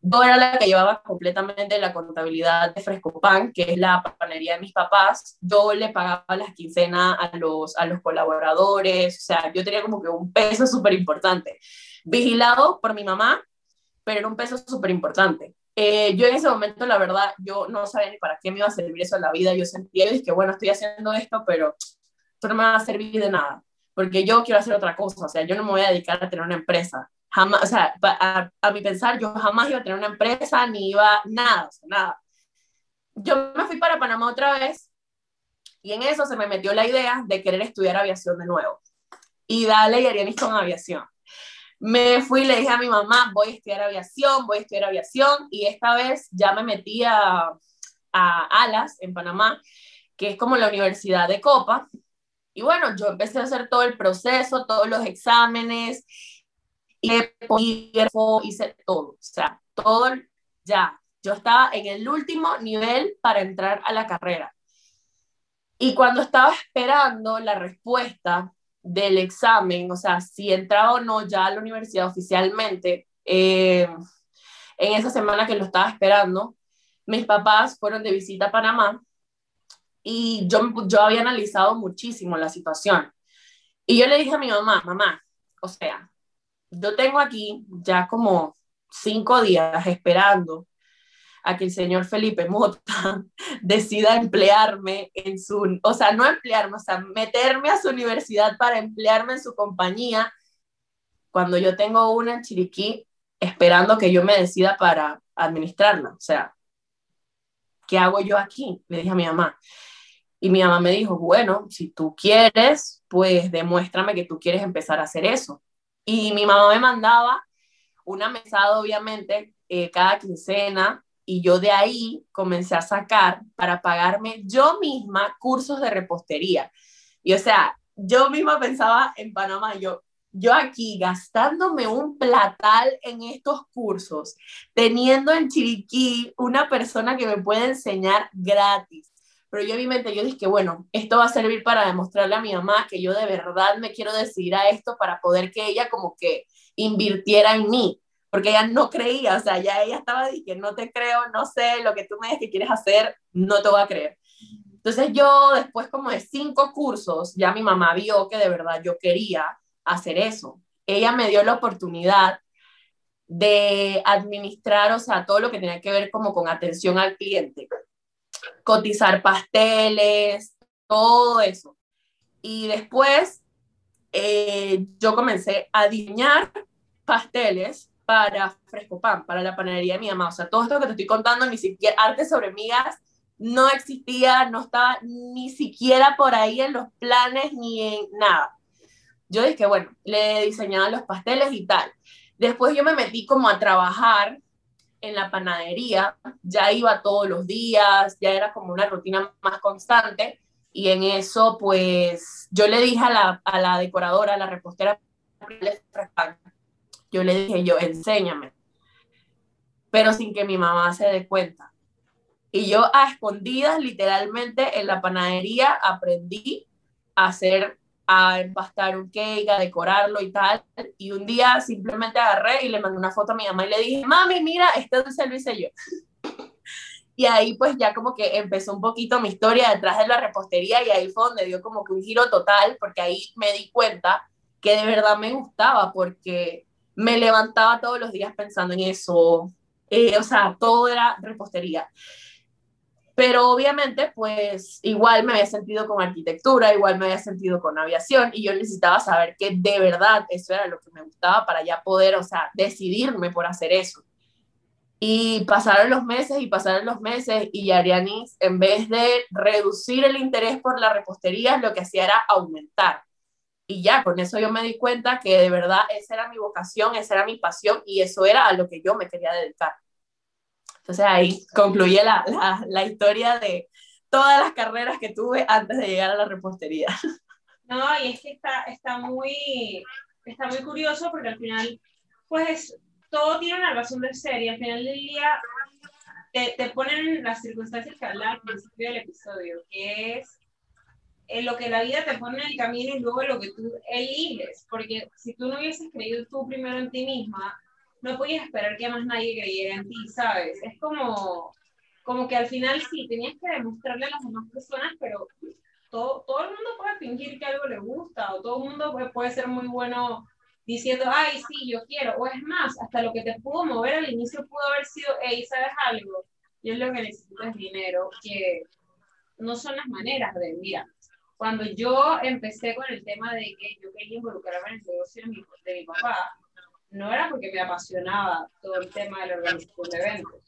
Yo era la que llevaba completamente la contabilidad de Frescopan, que es la panería de mis papás. Yo le pagaba las quincenas a los, a los colaboradores, o sea, yo tenía como que un peso súper importante. Vigilado por mi mamá, pero era un peso súper importante. Eh, yo en ese momento, la verdad, yo no sabía ni para qué me iba a servir eso en la vida. Yo sentía, y que bueno, estoy haciendo esto, pero esto no me va a servir de nada, porque yo quiero hacer otra cosa. O sea, yo no me voy a dedicar a tener una empresa jamás, o sea, a, a, mi pensar, yo jamás iba a tener una empresa, ni iba, nada, o sea, nada. Yo me fui para Panamá otra vez y en eso se me metió la idea de querer estudiar aviación de nuevo. Y dale y Arianis con aviación. Me fui y le dije a mi mamá, voy a estudiar aviación, voy a estudiar aviación, y esta vez ya me metí a, a Alas, en Panamá, que es como la Universidad de Copa. Y bueno, yo empecé a hacer todo el proceso, todos los exámenes, y hice todo, o sea, todo ya. Yo estaba en el último nivel para entrar a la carrera. Y cuando estaba esperando la respuesta del examen, o sea, si entraba o no ya a la universidad oficialmente, eh, en esa semana que lo estaba esperando, mis papás fueron de visita a Panamá y yo, yo había analizado muchísimo la situación. Y yo le dije a mi mamá, mamá, o sea, yo tengo aquí ya como cinco días esperando a que el señor Felipe Mota decida emplearme en su, o sea, no emplearme, o sea, meterme a su universidad para emplearme en su compañía, cuando yo tengo una en Chiriquí esperando que yo me decida para administrarla. O sea, ¿qué hago yo aquí? Le dije a mi mamá. Y mi mamá me dijo, bueno, si tú quieres, pues demuéstrame que tú quieres empezar a hacer eso. Y mi mamá me mandaba una mesada, obviamente, eh, cada quincena, y yo de ahí comencé a sacar para pagarme yo misma cursos de repostería. Y o sea, yo misma pensaba en Panamá, yo, yo aquí gastándome un platal en estos cursos, teniendo en Chiriquí una persona que me puede enseñar gratis pero yo en mi mente yo dije, bueno, esto va a servir para demostrarle a mi mamá que yo de verdad me quiero decidir a esto para poder que ella como que invirtiera en mí, porque ella no creía, o sea, ya ella estaba diciendo, no te creo, no sé, lo que tú me dices que quieres hacer, no te voy a creer. Entonces yo después como de cinco cursos, ya mi mamá vio que de verdad yo quería hacer eso. Ella me dio la oportunidad de administrar, o sea, todo lo que tenía que ver como con atención al cliente cotizar pasteles, todo eso. Y después eh, yo comencé a diseñar pasteles para Fresco Pan, para la panadería de mi mamá. O sea, todo esto que te estoy contando, ni siquiera arte sobre migas, no existía, no estaba ni siquiera por ahí en los planes ni en nada. Yo dije, bueno, le diseñaba los pasteles y tal. Después yo me metí como a trabajar en la panadería, ya iba todos los días, ya era como una rutina más constante. Y en eso, pues, yo le dije a la, a la decoradora, a la repostera, yo le dije, yo, enséñame. Pero sin que mi mamá se dé cuenta. Y yo a escondidas, literalmente, en la panadería aprendí a hacer a empastar un cake, a decorarlo y tal. Y un día simplemente agarré y le mandé una foto a mi mamá y le dije, mami, mira, este dulce lo hice yo. y ahí pues ya como que empezó un poquito mi historia detrás de la repostería y ahí fue donde dio como que un giro total, porque ahí me di cuenta que de verdad me gustaba, porque me levantaba todos los días pensando en eso. Eh, o sea, todo era repostería. Pero obviamente, pues igual me había sentido con arquitectura, igual me había sentido con aviación y yo necesitaba saber que de verdad eso era lo que me gustaba para ya poder, o sea, decidirme por hacer eso. Y pasaron los meses y pasaron los meses y Arianis, en vez de reducir el interés por la repostería, lo que hacía era aumentar. Y ya, con eso yo me di cuenta que de verdad esa era mi vocación, esa era mi pasión y eso era a lo que yo me quería dedicar. Entonces ahí concluye la, la, la historia de todas las carreras que tuve antes de llegar a la repostería. No, y es que está, está, muy, está muy curioso porque al final, pues todo tiene una razón de ser y al final del día te, te ponen las circunstancias que hablan al principio del episodio, que es en lo que la vida te pone en el camino y luego lo que tú eliges, porque si tú no hubieses creído tú primero en ti misma, no podías esperar que más nadie creyera en ti, ¿sabes? Es como, como que al final sí, tenías que demostrarle a las demás personas, pero todo, todo el mundo puede fingir que algo le gusta, o todo el mundo puede, puede ser muy bueno diciendo, ay, sí, yo quiero, o es más, hasta lo que te pudo mover al inicio pudo haber sido, hey, ¿sabes algo? Yo lo que necesito es dinero, que no son las maneras de, mira, cuando yo empecé con el tema de que yo quería involucrarme en el negocio de mi, de mi papá, no era porque me apasionaba todo el tema de la organización de eventos,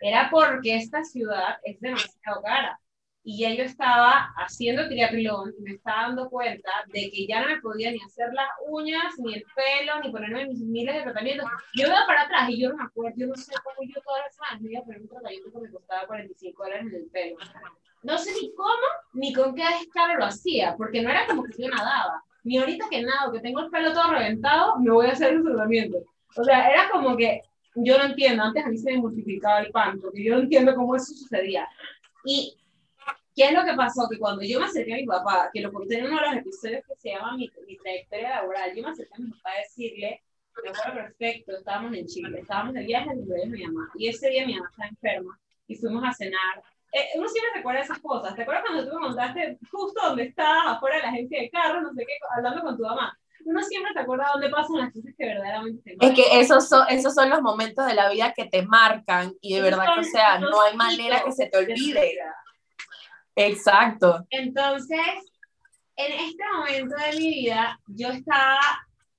era porque esta ciudad es demasiado cara. Y ya yo estaba haciendo triatlón y me estaba dando cuenta de que ya no me podía ni hacer las uñas, ni el pelo, ni ponerme mis miles de tratamientos. Yo iba para atrás y yo no me acuerdo, yo no sé cómo yo todas las semanas me iba a poner un tratamiento que me costaba 45 dólares en el pelo. No sé ni cómo, ni con qué descaro lo hacía, porque no era como que yo nadaba ni ahorita que nada, que tengo el pelo todo reventado, me voy a hacer el tratamiento. O sea, era como que yo no entiendo, antes a mí se me multiplicaba el pan, porque yo no entiendo cómo eso sucedía. Y, ¿qué es lo que pasó? Que cuando yo me acerqué a mi papá, que lo conté en uno de los episodios que se llama Mi, mi trayectoria laboral, yo me acerqué a mi papá a decirle, me acuerdo perfecto, estábamos en Chile, estábamos de viaje en de mi mamá, y ese día mi mamá estaba enferma, y fuimos a cenar eh, uno siempre recuerda esas cosas. ¿Te acuerdas cuando tú me contaste justo donde estabas, afuera de la agencia de carros, no sé qué, hablando con tu mamá? Uno siempre te acuerda dónde pasan las cosas que verdaderamente te marcan. Es que esos son, esos son los momentos de la vida que te marcan y de verdad que, o sea, no hay manera que se te olvide. Exacto. Entonces, en este momento de mi vida, yo estaba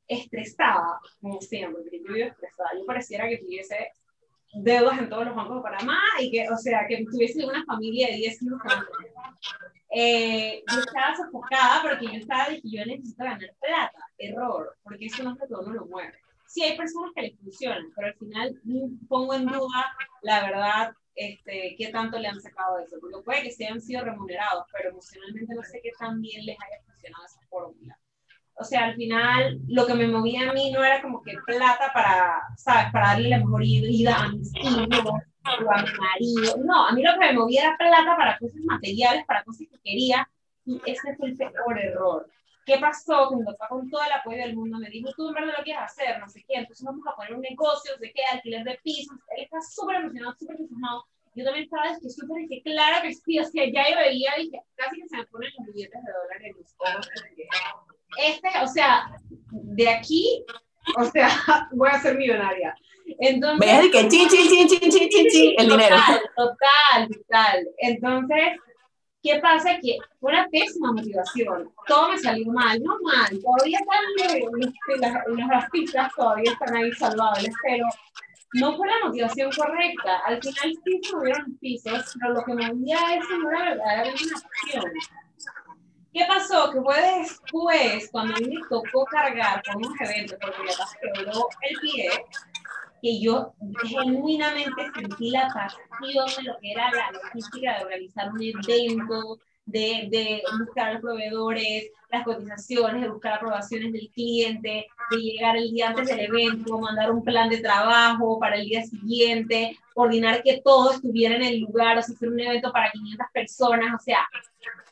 estresada, como siempre, porque yo vivo estresada. Yo pareciera que tuviese deudas en todos los bancos de Panamá y que, o sea, que tuviese una familia de 10 hijos. Eh, yo estaba sofocada porque yo estaba de que yo necesito ganar plata. Error, porque eso no es que uno lo mueve. Sí, hay personas que les funcionan, pero al final pongo en duda, la verdad, este, qué tanto le han sacado de eso. Porque puede que se hayan sido remunerados, pero emocionalmente no sé qué tan bien les haya funcionado esa fórmula o sea, al final lo que me movía a mí no era como que plata para, ¿sabes? Para darle la mejor vida a mis hijos o a mi marido. No, a mí lo que me movía era plata para cosas materiales, para cosas que quería. Y ese fue el peor error. ¿Qué pasó? Que mi papá con todo el apoyo del mundo me dijo, tú en verdad lo quieres hacer, no sé qué, entonces vamos a poner un negocio, no sé qué, alquiler de pisos. Él está súper emocionado, súper emocionado. Yo también estaba es que súper, que claro que sí, o sea, ya yo veía, dije, casi que se me ponen los billetes de dólares en los ojos este, o sea, de aquí, o sea, voy a ser millonaria. Entonces, ¿Ves que chin, chin, chin, chin, chin, chin, el dinero? Total, total. Entonces, ¿qué pasa? Que fue una pésima motivación. Todo me salió mal, no mal. Todavía están las, las pistas, todavía están ahí salvables, pero no fue la motivación correcta. Al final sí subieron pisos, pero lo que me movía eso no era verdaderamente una pasión. ¿Qué pasó? Que fue después, cuando a mí me tocó cargar con unos eventos, porque me quebró el pie, que yo genuinamente sentí la pasión de lo que era la logística de organizar un evento, de, de buscar proveedores, las cotizaciones, de buscar aprobaciones del cliente, de llegar el día antes del evento, mandar un plan de trabajo para el día siguiente, coordinar que todo estuviera en el lugar, o sea, hacer un evento para 500 personas, o sea,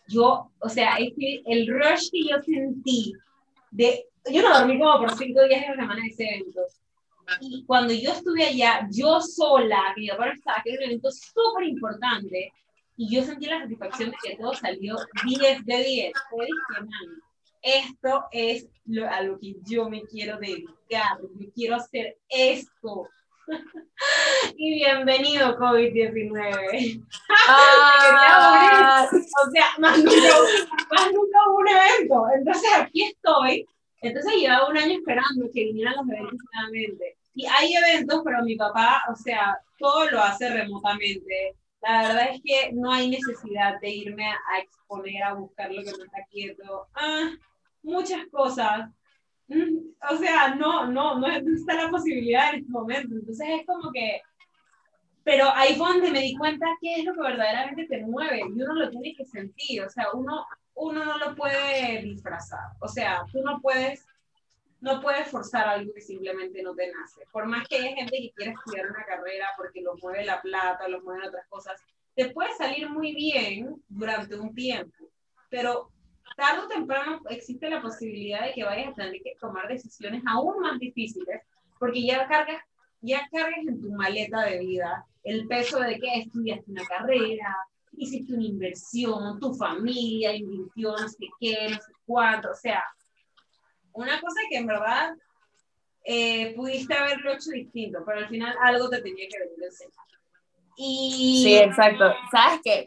yo, o sea, es que el rush que yo sentí de, yo no dormí como por cinco días en la semana de ese evento, y cuando yo estuve allá, yo sola, que yo para estaba, que era un evento súper importante, y yo sentí la satisfacción de que todo salió 10 de 10. Fue esto es lo, a lo que yo me quiero dedicar, yo quiero hacer esto. y bienvenido COVID-19. Ah. o sea, más nunca, más nunca hubo un evento. Entonces aquí estoy. Entonces llevaba un año esperando que vinieran los eventos nuevamente. Y hay eventos, pero mi papá, o sea, todo lo hace remotamente la verdad es que no hay necesidad de irme a exponer, a buscar lo que no está quieto. Ah, muchas cosas. Mm, o sea, no, no, no está la posibilidad en este momento. Entonces es como que... Pero ahí fue donde me di cuenta qué es lo que verdaderamente te mueve y uno lo tiene que sentir. O sea, uno, uno no lo puede disfrazar. O sea, tú no puedes no puedes forzar algo que simplemente no te nace. Por más que haya gente que quiera estudiar una carrera porque lo mueve la plata, lo mueven otras cosas, te puede salir muy bien durante un tiempo, pero tarde o temprano existe la posibilidad de que vayas a tener que tomar decisiones aún más difíciles, porque ya cargas, ya cargas en tu maleta de vida el peso de que estudiaste una carrera, hiciste una inversión, tu familia invirtió no sé qué, no sé cuánto, o sea, una cosa que en verdad eh, pudiste haberlo hecho distinto, pero al final algo te tenía que venir encima. Y... Sí, exacto. ¿Sabes qué?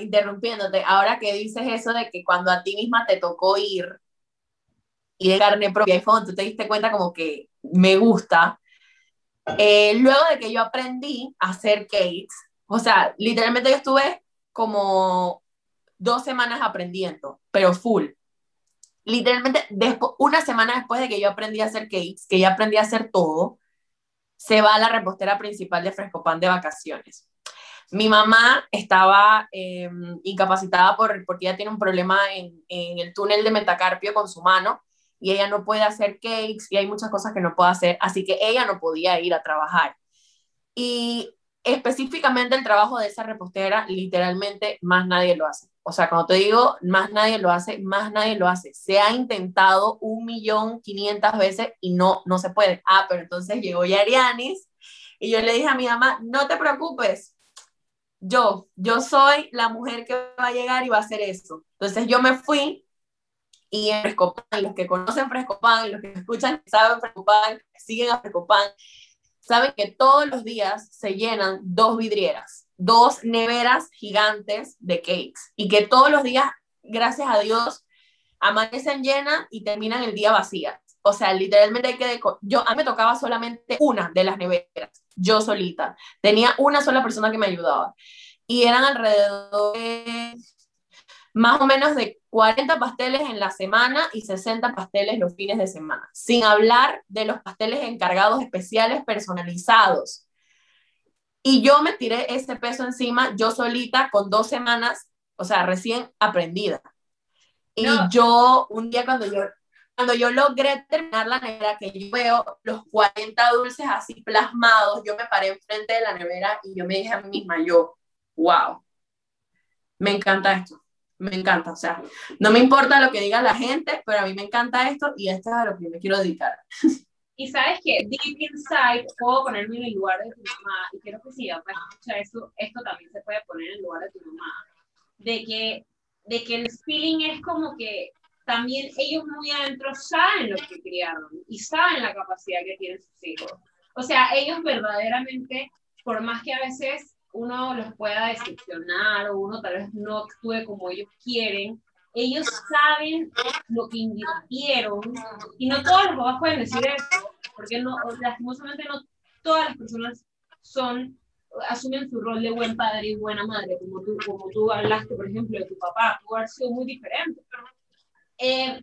Interrumpiéndote, ahora que dices eso de que cuando a ti misma te tocó ir y de carne propia, y tú te diste cuenta como que me gusta, eh, luego de que yo aprendí a hacer cakes, o sea, literalmente yo estuve como dos semanas aprendiendo, pero full literalmente después, una semana después de que yo aprendí a hacer cakes, que ya aprendí a hacer todo, se va a la repostera principal de Frescopan de vacaciones. Mi mamá estaba em, incapacitada por, porque ella tiene un problema en, en, el túnel de metacarpio con su mano y ella no puede hacer cakes y hay muchas cosas que no puede hacer, así que ella no podía ir a trabajar. Y específicamente el trabajo de esa repostera, literalmente más nadie lo hace. O sea, cuando te digo, más nadie lo hace, más nadie lo hace. Se ha intentado un millón quinientas veces y no, no se puede. Ah, pero entonces llegó Yarianis y yo le dije a mi mamá, no te preocupes, yo, yo soy la mujer que va a llegar y va a hacer eso. Entonces yo me fui y en Frescopan, los que conocen Frescopan, los que escuchan, saben Frescopan, siguen a Frescopan, saben que todos los días se llenan dos vidrieras dos neveras gigantes de cakes y que todos los días, gracias a Dios, amanecen llenas y terminan el día vacías. O sea, literalmente hay que... Yo, a mí me tocaba solamente una de las neveras, yo solita. Tenía una sola persona que me ayudaba. Y eran alrededor de más o menos de 40 pasteles en la semana y 60 pasteles los fines de semana. Sin hablar de los pasteles encargados especiales personalizados y yo me tiré ese peso encima, yo solita, con dos semanas, o sea, recién aprendida. Y yo, un día cuando yo, cuando yo logré terminar la nevera, que yo veo los 40 dulces así plasmados, yo me paré enfrente de la nevera y yo me dije a mí misma, yo, wow, me encanta esto, me encanta, o sea, no me importa lo que diga la gente, pero a mí me encanta esto y esto es a lo que me quiero dedicar. Y sabes que deep inside puedo ponerme en el lugar de tu mamá, y quiero que si ya escuchar eso, esto también se puede poner en el lugar de tu mamá, de que, de que el feeling es como que también ellos muy adentro saben lo que criaron y saben la capacidad que tienen sus hijos. O sea, ellos verdaderamente, por más que a veces uno los pueda decepcionar o uno tal vez no actúe como ellos quieren, ellos saben lo que invirtieron y no todos los papás pueden decir eso, porque no, lastimosamente no todas las personas son, asumen su rol de buen padre y buena madre, como tú, como tú hablaste, por ejemplo, de tu papá, tu haber sido muy diferente. Eh,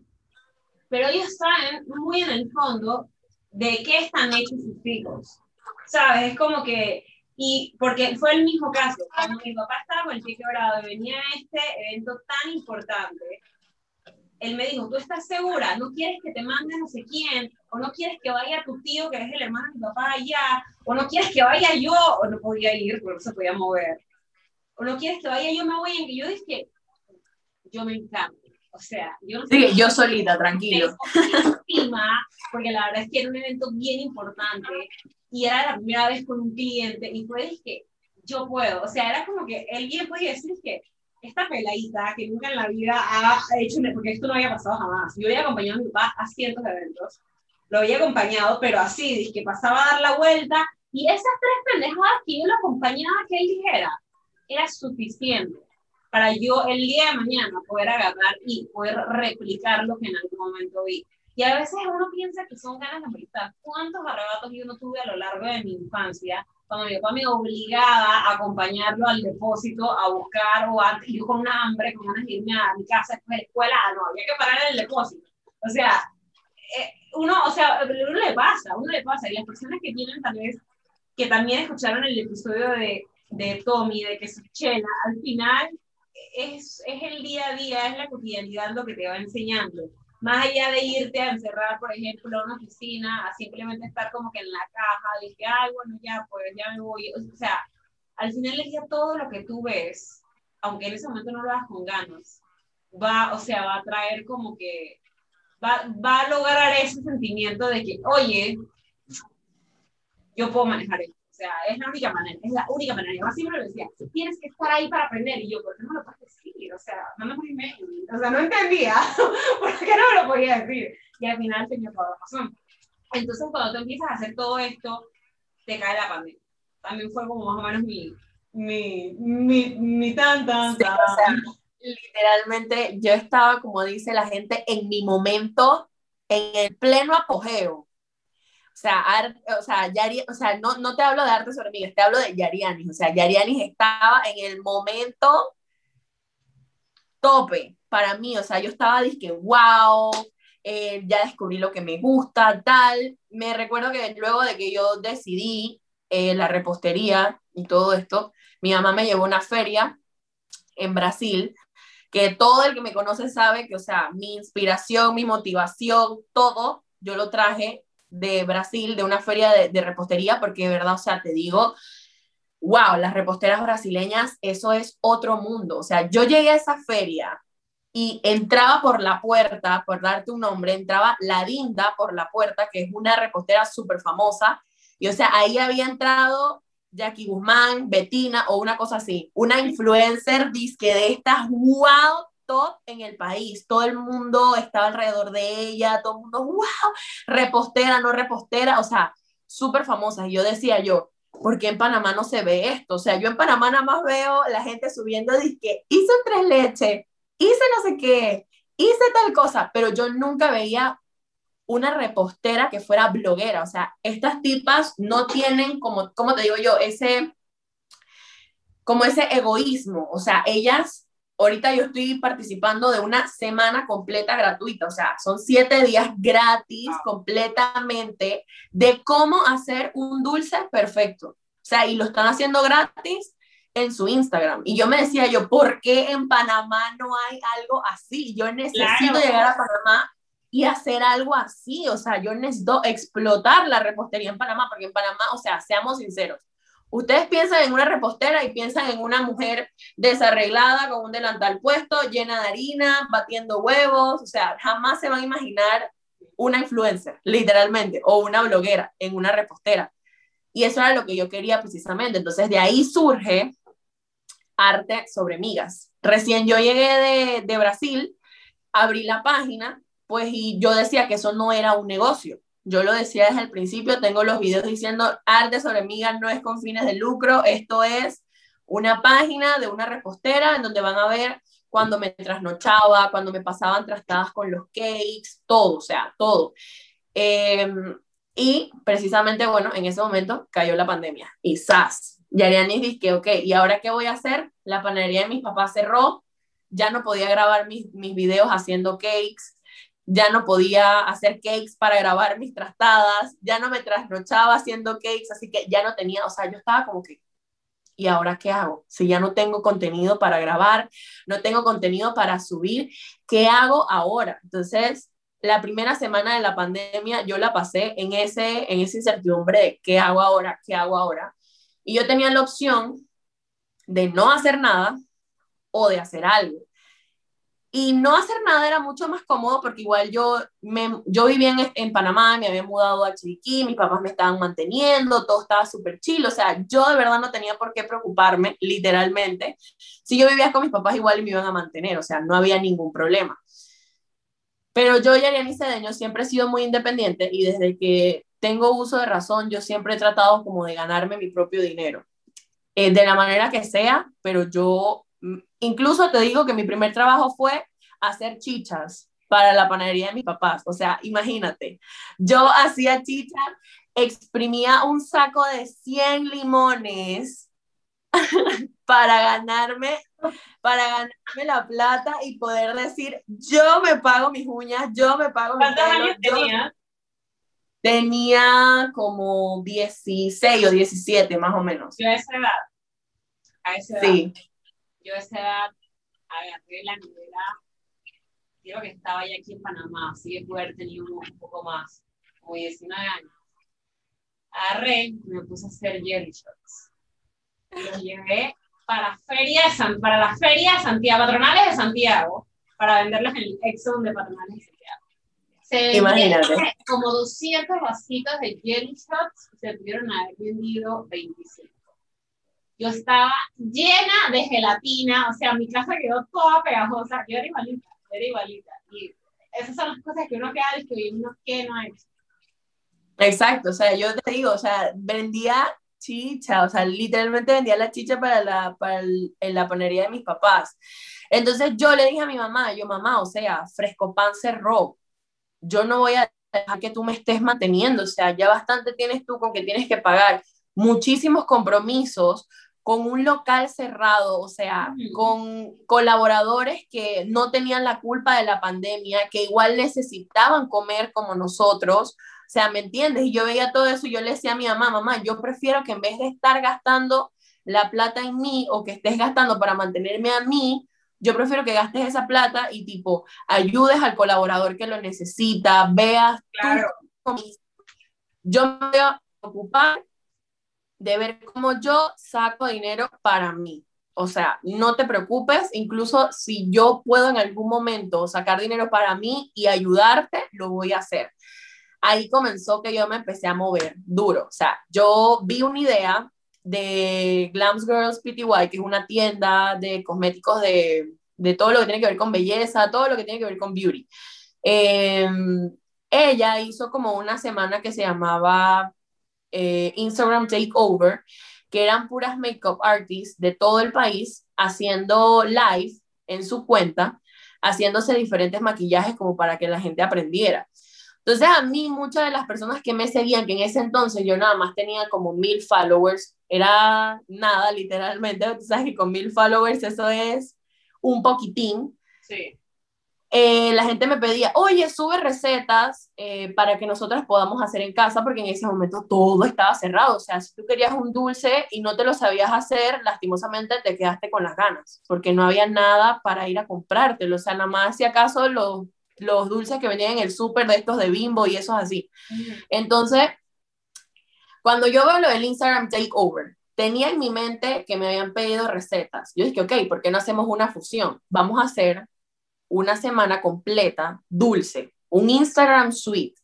pero ellos saben muy en el fondo de qué están hechos sus hijos. ¿sabes? Es como que, y porque fue el mismo caso, cuando mi papá estaba con el pie quebrado y venía este evento tan importante, él me dijo, ¿tú estás segura? ¿No quieres que te mande no sé quién? ¿O no quieres que vaya tu tío, que es el hermano de mi papá allá? ¿O no quieres que vaya yo? ¿O no podía ir porque no se podía mover? ¿O no quieres que vaya yo? Me voy en que yo dije, yo me encanto. O sea, yo no Sí, yo solita, tranquilo. porque la verdad es que era un evento bien importante y era la primera vez con un cliente y fue que yo puedo. O sea, era como que él bien podía decir que esta peladita que nunca en la vida ha hecho, porque esto no había pasado jamás. Yo había acompañado a mi papá a cientos de eventos, lo había acompañado, pero así, que pasaba a dar la vuelta y esas tres pendejadas que yo lo acompañaba que él dijera, era suficiente para yo el día de mañana poder agarrar y poder replicar lo que en algún momento vi. Y a veces uno piensa que son ganas de amistad. ¿Cuántos arrebatos yo no tuve a lo largo de mi infancia? Cuando mi papá me obligaba a acompañarlo al depósito a buscar, o antes, yo con una hambre, con ganas de irme a mi casa después de la escuela, ah, no, había que parar en el depósito. O sea, eh, uno, o sea, uno le pasa, uno le pasa. Y las personas que tienen tal vez, que también escucharon el episodio de, de Tommy, de que su chela, al final es, es el día a día, es la cotidianidad lo que te va enseñando. Más allá de irte a encerrar, por ejemplo, a una oficina, a simplemente estar como que en la caja, de que, ay, bueno, ya, pues ya me voy. O sea, al final del día todo lo que tú ves, aunque en ese momento no lo hagas con ganas, va, o sea, va a traer como que, va, va a lograr ese sentimiento de que, oye, yo puedo manejar esto. Sea, es la única manera, es la única manera. Yo siempre lo decía, tienes que estar ahí para aprender. Y yo, ¿por qué no lo puedes decir? O sea, no me primero. O sea, no entendía por qué no me lo podía decir. Y al final tenía toda la razón. Entonces, cuando tú empiezas a hacer todo esto, te cae la pandemia. También fue como más o menos mi, mi, mi, mi tan, tan, tan. o sea, literalmente yo estaba, como dice la gente, en mi momento, en el pleno apogeo o sea, o sea, Yari, o sea no, no te hablo de arte sobre mí, te hablo de Yarianis. O sea, Yarianis estaba en el momento tope para mí. O sea, yo estaba dije, wow, eh, ya descubrí lo que me gusta, tal. Me recuerdo que luego de que yo decidí eh, la repostería y todo esto, mi mamá me llevó a una feria en Brasil, que todo el que me conoce sabe que, o sea, mi inspiración, mi motivación, todo, yo lo traje de Brasil, de una feria de, repostería, porque de verdad, o sea, te digo, wow, las reposteras brasileñas, eso es otro mundo. O sea, yo llegué a esa feria y entraba por la puerta, por darte un nombre, entraba La Dinda por la puerta, que es una repostera súper famosa, y o sea, ahí había entrado Jackie Guzmán, Betina o una cosa así, una influencer disque de estas, wow, top en el país. Todo el mundo estaba alrededor de ella, todo el mundo, wow, repostera, no repostera, o sea, súper famosa. Y yo decía yo, ¿por qué en Panamá no se ve esto? O sea, yo en Panamá nada más veo la gente subiendo, dice, hice tres leches, hice no sé qué, hice tal cosa, pero yo nunca veía una repostera que fuera bloguera. O sea, estas tipas no tienen, como, como te digo yo, ese, como ese egoísmo. O sea, ellas ahorita yo estoy participando de una semana completa gratuita, o sea, son siete días gratis completamente de cómo hacer un dulce perfecto. O sea, y lo están haciendo gratis en su Instagram. Y yo me decía yo, ¿por qué en Panamá no hay algo así? Yo necesito llegar a Panamá y hacer algo así. O sea, yo necesito explotar la repostería en Panamá, porque en Panamá, o sea, seamos sinceros, Ustedes piensan en una repostera y piensan en una mujer desarreglada con un delantal puesto, llena de harina, batiendo huevos, o sea, jamás se van a imaginar una influencer, literalmente, o una bloguera en una repostera. Y eso era lo que yo quería precisamente. Entonces, de ahí surge arte sobre migas. Recién yo llegué de, de Brasil, abrí la página, pues, y yo decía que eso no era un negocio. Yo lo decía desde el principio, tengo los videos diciendo arte sobre migas no es con fines de lucro, esto es una página de una repostera en donde van a ver cuando me trasnochaba, cuando me pasaban trastadas con los cakes, todo, o sea, todo. Em, y precisamente, bueno, en ese momento cayó la pandemia y ¡zas! Yarianis dice, ok, ¿y ahora qué voy a hacer? La panadería de mis papás cerró, ya no podía grabar mis, mis videos haciendo cakes, ya no podía hacer cakes para grabar mis trastadas, ya no me trasnochaba haciendo cakes, así que ya no tenía, o sea, yo estaba como que, ¿y ahora qué hago? Si ya no tengo contenido para grabar, no tengo contenido para subir, ¿qué hago ahora? Entonces, la primera semana de la pandemia yo la pasé en ese en esa incertidumbre de qué hago ahora, qué hago ahora. Y yo tenía la opción de no hacer nada o de hacer algo. Y no hacer nada era mucho más cómodo porque igual yo, me, yo vivía en, en Panamá, me había mudado a Chiriquí, mis papás me estaban manteniendo, todo estaba súper chill, o sea, yo de verdad no tenía por qué preocuparme, literalmente. Si yo vivía con mis papás igual me iban a mantener, o sea, no había ningún problema. Pero yo y Ariane Cedeño siempre he sido muy independiente y desde que tengo uso de razón, yo siempre he tratado como de ganarme mi propio dinero, eh, de la manera que sea, pero yo incluso te digo que mi primer trabajo fue hacer chichas para la panadería de mis papás. O sea, imagínate, yo hacía chichas, exprimía un saco de 100 limones para ganarme para ganarme la plata y poder decir, yo me pago mis uñas, yo me pago mis ¿Cuántos años tenía? Tenía como 16 o 17 más o menos. Yo a esa edad. A esa edad. Sí yo a esa edad agarré la novela, creo que estaba ya aquí en Panamá, así que pude haber tenido un, poco más, como 19 años. Agarré y me puse a hacer jelly shots. Los llevé para, feria de para la feria de Santiago, patronales de Santiago, para venderlos en el Exxon de patronales de Santiago. Se Imagínate. como 200 vasitos de jelly shots, se pudieron haber vendido 25 yo estaba llena de gelatina, o sea, mi casa quedó toda pegajosa, yo era igualita, era igualita. Y esas son las cosas que uno queda y que no hecho. Exacto, o sea, yo te digo, o sea, vendía chicha, o sea, literalmente vendía la chicha para la, para en la panería de mis papás. Entonces yo le dije a mi mamá, yo mamá, o sea, Fresco Pan cerró, yo no voy a dejar que tú me estés manteniendo, o sea, ya bastante tienes tú con que tienes que pagar muchísimos compromisos con un local cerrado, o sea, con colaboradores que no tenían la culpa de la pandemia, que igual necesitaban comer como nosotros. O sea, ¿me entiendes? Y yo veía todo eso y yo le decía a mi mamá, mamá, yo prefiero que en vez de estar gastando la plata en mí o que estés gastando para mantenerme a mí, yo prefiero que gastes esa plata y tipo ayudes al colaborador que lo necesita, veas claro. Yo me voy a ocupar de ver cómo yo saco dinero para mí. O sea, no te preocupes, incluso si yo puedo en algún momento sacar dinero para mí y ayudarte, lo voy a hacer. Ahí comenzó que yo me empecé a mover duro. O sea, yo vi una idea de Glams Girls PTY, que es una tienda de cosméticos de, de todo lo que tiene que ver con belleza, todo lo que tiene que ver con beauty. Em, ella hizo como una semana que se llamaba eh, Instagram Takeover, que eran puras makeup artists de todo el país haciendo live en su cuenta, haciéndose diferentes maquillajes como para que la gente aprendiera. Entonces a mí muchas de las personas que me seguían, que en ese entonces yo nada más tenía como mil followers, era nada literalmente, tú sabes que con mil followers eso es un poquitín. Sí. Eh, la gente me pedía, oye, sube recetas eh, para que nosotros podamos hacer en casa, porque en ese momento todo estaba cerrado. O sea, si tú querías un dulce y no te lo sabías hacer, lastimosamente te quedaste con las ganas, porque no había nada para ir a comprártelo. O sea, nada más si acaso los, los dulces que venían en el súper de estos de bimbo y esos así. Entonces, cuando yo veo lo del Instagram Takeover, tenía en mi mente que me habían pedido recetas. Yo dije, ok, ¿por qué no hacemos una fusión? Vamos a hacer una semana completa dulce, un Instagram suite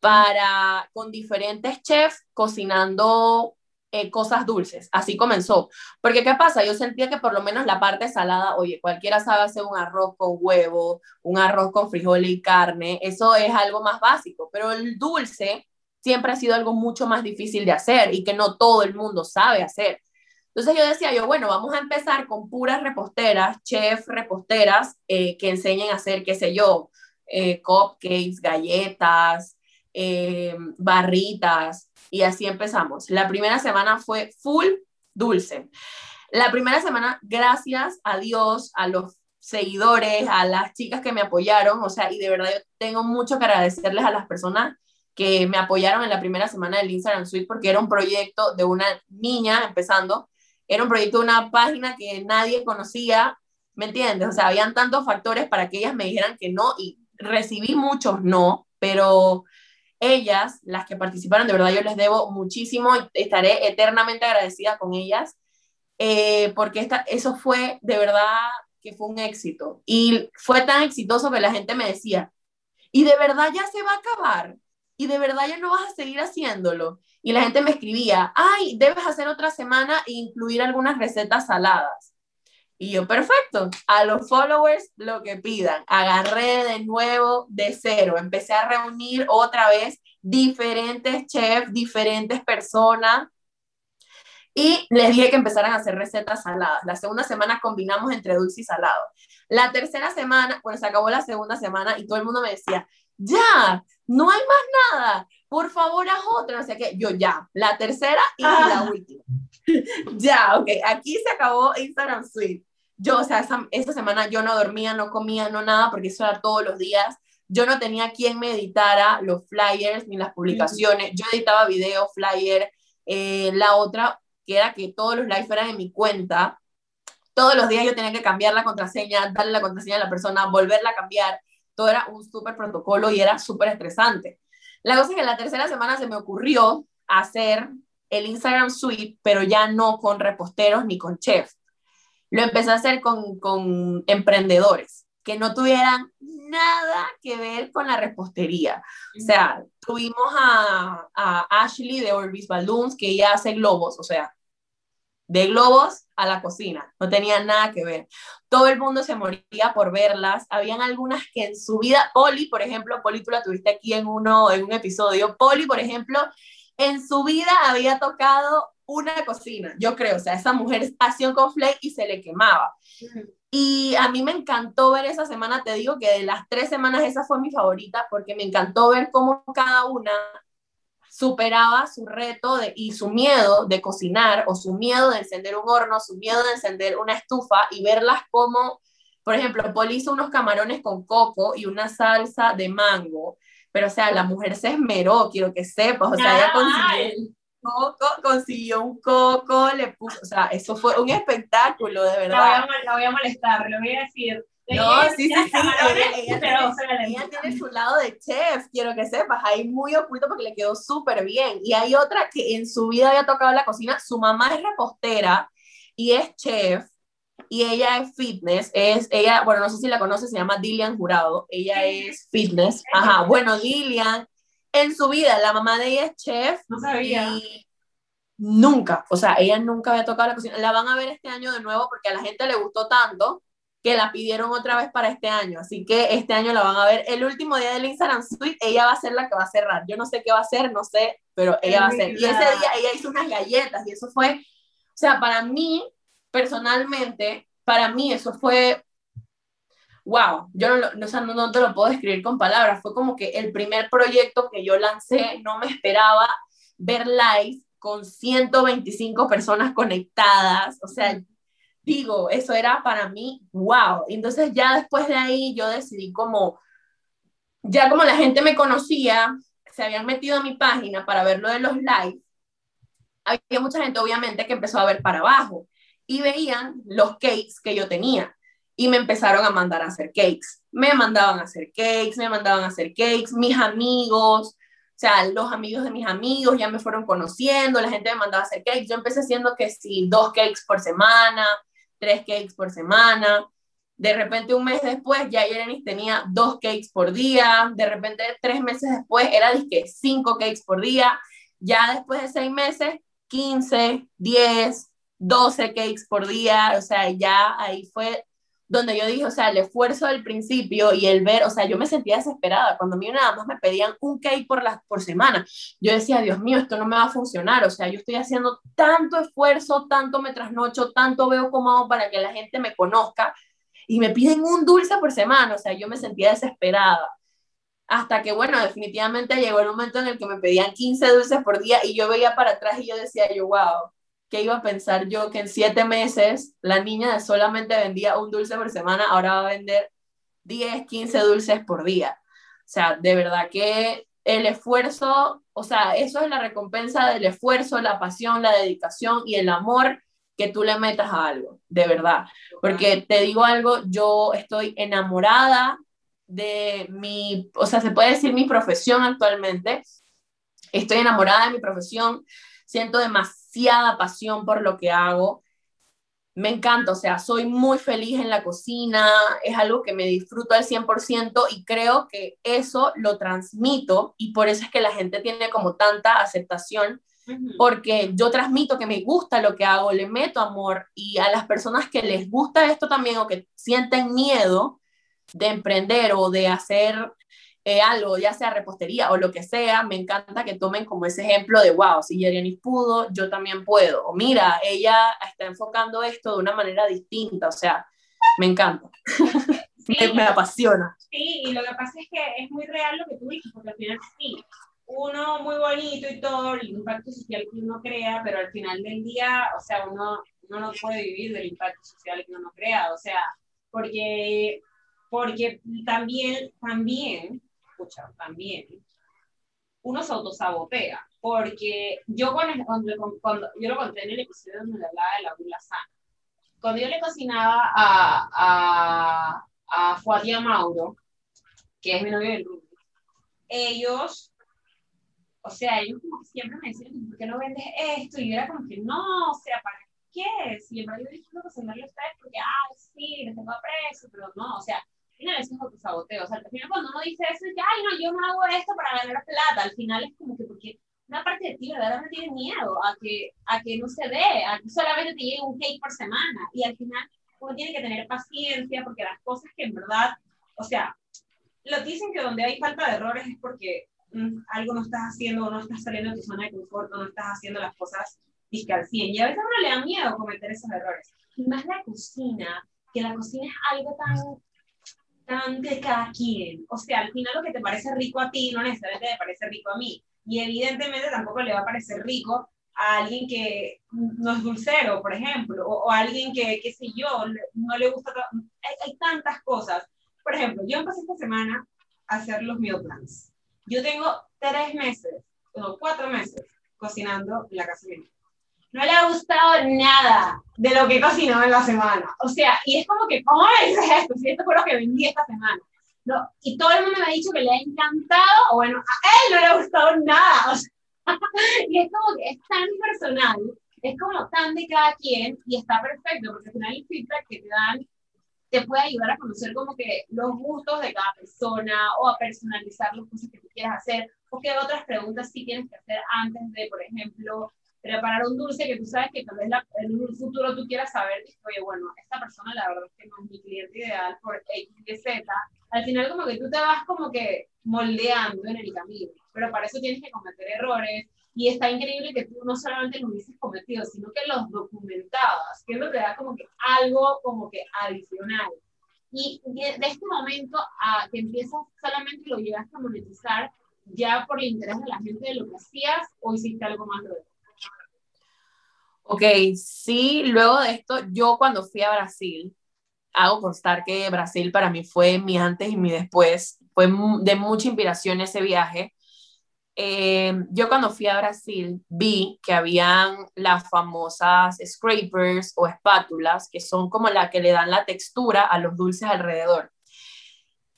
para con diferentes chefs cocinando eh, cosas dulces. Así comenzó. Porque ¿qué pasa? Yo sentía que por lo menos la parte salada, oye, cualquiera sabe hacer un arroz con huevo, un arroz con frijoles y carne, eso es algo más básico, pero el dulce siempre ha sido algo mucho más difícil de hacer y que no todo el mundo sabe hacer. Entonces yo decía yo, bueno, vamos a empezar con puras reposteras, chef reposteras, eh, que enseñen a hacer, qué sé yo, eh, cupcakes, galletas, eh, barritas, y así empezamos. La primera semana fue full dulce. La primera semana, gracias a Dios, a los seguidores, a las chicas que me apoyaron, o sea, y de verdad yo tengo mucho que agradecerles a las personas que me apoyaron en la primera semana del Instagram Suite porque era un proyecto de una niña empezando, era un proyecto de una página que nadie conocía, ¿me entiendes? O sea, habían tantos factores para que ellas me dijeran que no y recibí muchos no, pero ellas, las que participaron, de verdad yo les debo muchísimo, estaré eternamente agradecida con ellas, eh, porque esta, eso fue de verdad que fue un éxito. Y fue tan exitoso que la gente me decía, y de verdad ya se va a acabar, y de verdad ya no vas a seguir haciéndolo. Y la gente me escribía, ay, debes hacer otra semana e incluir algunas recetas saladas. Y yo, perfecto, a los followers lo que pidan. Agarré de nuevo de cero, empecé a reunir otra vez diferentes chefs, diferentes personas. Y les dije que empezaran a hacer recetas saladas. La segunda semana combinamos entre dulce y salado. La tercera semana, bueno, se acabó la segunda semana y todo el mundo me decía, ya, no hay más nada, por favor haz otra, o sea que yo ya, la tercera y la ah. última. ya, ok, aquí se acabó Instagram Suite yo, o sea, esa, semana yo no dormía, no comía, no nada, porque eso era todos los días. Yo no tenía quien me editara los flyers ni las publicaciones. Yo editaba video, flyer. Eh, la otra, que era que todos los lives eran en mi cuenta. Todos los días yo tenía que cambiar la contraseña, darle la contraseña a la persona, volverla a cambiar. Todo era un súper protocolo y era súper estresante. La cosa es que en la tercera semana se me ocurrió hacer el Instagram Suite, pero ya no con reposteros ni con chefs lo empecé a hacer con, con emprendedores que no tuvieran nada que ver con la repostería. O sea, tuvimos a, a Ashley de Orbis Balloons, que ella hace globos, o sea, de globos a la cocina, no tenía nada que ver. Todo el mundo se moría por verlas. Habían algunas que en su vida, Poli, por ejemplo, Poli, tú la tuviste aquí en, uno, en un episodio, Poli, por ejemplo, en su vida había tocado una cocina, yo creo, o sea, esa mujer hacía con flake y se le quemaba. Y a mí me encantó ver esa semana, te digo que de las tres semanas esa fue mi favorita porque me encantó ver cómo cada una superaba su reto de, y su miedo de cocinar o su miedo de encender un horno, su miedo de encender una estufa y verlas como, por ejemplo, Poli hizo unos camarones con coco y una salsa de mango, pero o sea, la mujer se esmeró, quiero que sepas, o sea, ella consiguió coco, consiguió un coco, le puso, o sea, eso fue un espectáculo, de verdad. La voy a, molestar, le voy a decir. No, sí, sí, sí, ella, tiene, su lado de chef, quiero que sepas, ahí muy oculto porque le quedó súper bien. Y hay otra que en su vida había tocado la cocina, su mamá es repostera y es chef, y ella es fitness, es, ella, bueno, no sé si la conoces, se llama Dilian Jurado, ella es fitness, ajá, bueno, Dilian en su vida. La mamá de ella es chef. No sabía. nunca, o sea, ella nunca había tocado la cocina. La van a ver este año de nuevo porque a la gente le gustó tanto que la pidieron otra vez para este año. Así que este año la van a ver. El último día del Instagram Suite, ella va a ser la que va a cerrar. Yo no sé qué va a hacer, no sé, pero ella va a ser. Y ese día ella hizo unas galletas y eso fue, o sea, para mí, personalmente, para mí eso fue wow, yo no, no, no, te lo puedo describir con palabras, fue como que el primer proyecto que yo lancé, no me esperaba ver live con 125 personas conectadas, o sea, digo, eso era para mí, wow. Entonces ya después de ahí yo decidí como, ya como la gente me conocía, se habían metido a mi página para ver lo de los live, había mucha gente obviamente que empezó a ver para abajo y veían los cakes que yo tenía y me empezaron a mandar a hacer cakes. Me mandaban a hacer cakes, me mandaban a hacer cakes, mis amigos, o sea, los amigos de mis amigos ya me fueron conociendo, la gente me mandaba a hacer cakes. Yo empecé haciendo que sí, dos cakes por semana, tres cakes por semana. De repente un mes después ya Yerenis tenía dos cakes por día. De repente tres meses después era cinco cakes por día. Ya después de seis meses, 15, 10, 12 cakes por día. O sea, ya ahí fue donde yo dije, o sea, el esfuerzo del principio y el ver, o sea, yo me sentía desesperada. Cuando a mí nada más me pedían un cake por, la, por semana, yo decía, Dios mío, esto no me va a funcionar. O sea, yo estoy haciendo tanto esfuerzo, tanto me trasnocho, tanto veo cómo hago para que la gente me conozca y me piden un dulce por semana. O sea, yo me sentía desesperada. Hasta que, bueno, definitivamente llegó el momento en el que me pedían 15 dulces por día y yo veía para atrás y yo decía, yo, wow, ¿qué iba a pensar yo que en siete meses la niña solamente vendía un dulce por semana, ahora va a vender 10, 15 dulces por día? O sea, de verdad que el esfuerzo, o sea, eso es la recompensa del esfuerzo, la pasión, la dedicación y el amor que tú le metas a algo, de verdad. Porque te digo algo, yo estoy enamorada de mi, o sea, se puede decir mi profesión actualmente. Estoy enamorada de mi profesión, siento demasiada pasión por lo que hago. Me encanta, o sea, soy muy feliz en la cocina, es algo que me disfruto al 100% y creo que eso lo transmito y por eso es que la gente tiene como tanta aceptación porque yo transmito que me gusta lo que hago, le meto amor y a las personas que les gusta esto también o que sienten miedo de emprender o de hacer eh, algo, ya sea repostería o lo que sea, me encanta que tomen como ese ejemplo de, wow, si Yerianis pudo, yo también puedo. O mira, ella está enfocando esto de una manera distinta, o sea, me encanta. me, me, apasiona. Sí, y lo que pasa es que es muy real lo que tú dices, porque al final sí, uno muy bonito y todo, el impacto social que uno crea, pero al final del día, o sea, uno, uno no puede vivir del impacto social que uno crea, o sea, porque, porque también, también, también, uno se autosabotea, porque yo cuando, cuando, yo lo conté en el episodio donde hablaba de la bula sana, cuando yo le cocinaba a, a, a Fuatia Mauro, que es mi novio del grupo, ellos o sea, ellos como que siempre me decían, ¿por qué no vendes esto? Y yo era como que, no, o sea, ¿para qué? Si en realidad yo disfruto cocinarle a ustedes porque, ah, sí, les tengo aprecio, pero no, o sea, final eso es autosaboteo. O sea, al final cuando uno dice eso, ya, ay, no, yo no hago esto para ganar plata, al final es como que porque una parte de ti verdad, me tiene miedo a que, a que no se dé, a que solamente te llegue un cake por semana. Y al final uno tiene que tener paciencia porque las cosas que en verdad, o sea, lo dicen que donde hay falta de errores es porque Mm, algo no estás haciendo o no estás saliendo de tu zona de confort o no estás haciendo las cosas al 100. Y a veces a uno le da miedo cometer esos errores. Y más la cocina, que la cocina es algo tan, tan de cada quien. O sea, al final lo que te parece rico a ti no necesariamente te parece rico a mí. Y evidentemente tampoco le va a parecer rico a alguien que no es dulcero, por ejemplo, o, o alguien que, qué sé yo, no le gusta. Hay, hay tantas cosas. Por ejemplo, yo empecé esta semana a hacer los meal plans yo tengo tres meses, o cuatro meses, cocinando en la casa de mi No le ha gustado nada de lo que cocinó en la semana. O sea, y es como que, ¿cómo me dices esto? Si esto fue lo que vendí esta semana. No, y todo el mundo me ha dicho que le ha encantado, o bueno, a él no le ha gustado nada. Y es como que es tan personal, es como tan de cada quien, y está perfecto, porque al final el feedback que te dan te puede ayudar a conocer como que los gustos de cada persona o a personalizar las cosas que tú quieras hacer o qué otras preguntas sí tienes que hacer antes de, por ejemplo, preparar un dulce que tú sabes que tal vez en un futuro tú quieras saber, oye, bueno, esta persona la verdad es que no es mi cliente ideal por X, Y, Z. Al final como que tú te vas como que moldeando en el camino, pero para eso tienes que cometer errores, y está increíble que tú no solamente lo hubieses cometido, sino que los documentabas, que es lo que da como que algo como que adicional. Y de, este momento a que empiezas solamente lo llegaste a monetizar ya por el interés de la gente de lo que hacías o hiciste algo más luego. Ok, sí, luego de esto, yo cuando fui a Brasil, hago constar que Brasil para mí fue mi antes y mi después, fue de mucha inspiración ese viaje eh, yo cuando fui a Brasil vi que habían las famosas scrapers o espátulas, que son como la que le dan la textura a los dulces alrededor.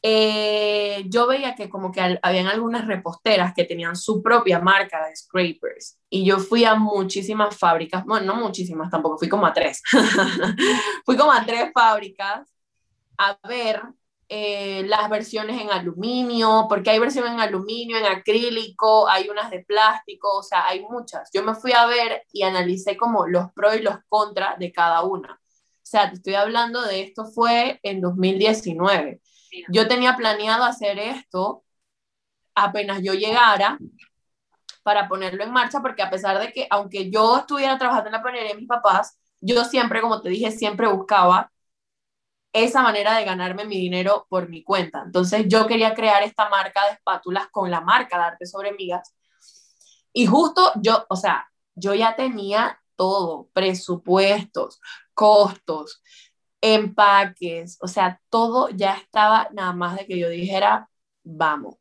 Eh, yo veía que como que habían algunas reposteras que tenían su propia marca de scrapers y yo fui a muchísimas fábricas, bueno, no muchísimas tampoco, fui como a tres, fui como a tres fábricas a ver eh, las versiones en aluminio, porque hay versiones en aluminio, en acrílico, hay unas de plástico, o sea, hay muchas. Yo me fui a ver y analicé como los pros y los contras de cada una. O sea, te estoy hablando de esto fue en 2019. Yo tenía planeado hacer esto apenas yo llegara para ponerlo en marcha, porque a pesar de que, aunque yo estuviera trabajando en la planería de mis papás, yo siempre, como te dije, siempre buscaba esa manera de ganarme mi dinero por mi cuenta. Entonces yo quería crear esta marca de espátulas con la marca de Arte sobre Migas. Y justo yo, o sea, yo ya tenía todo, presupuestos, costos, empaques, o sea, todo ya estaba nada más de que yo dijera, vamos.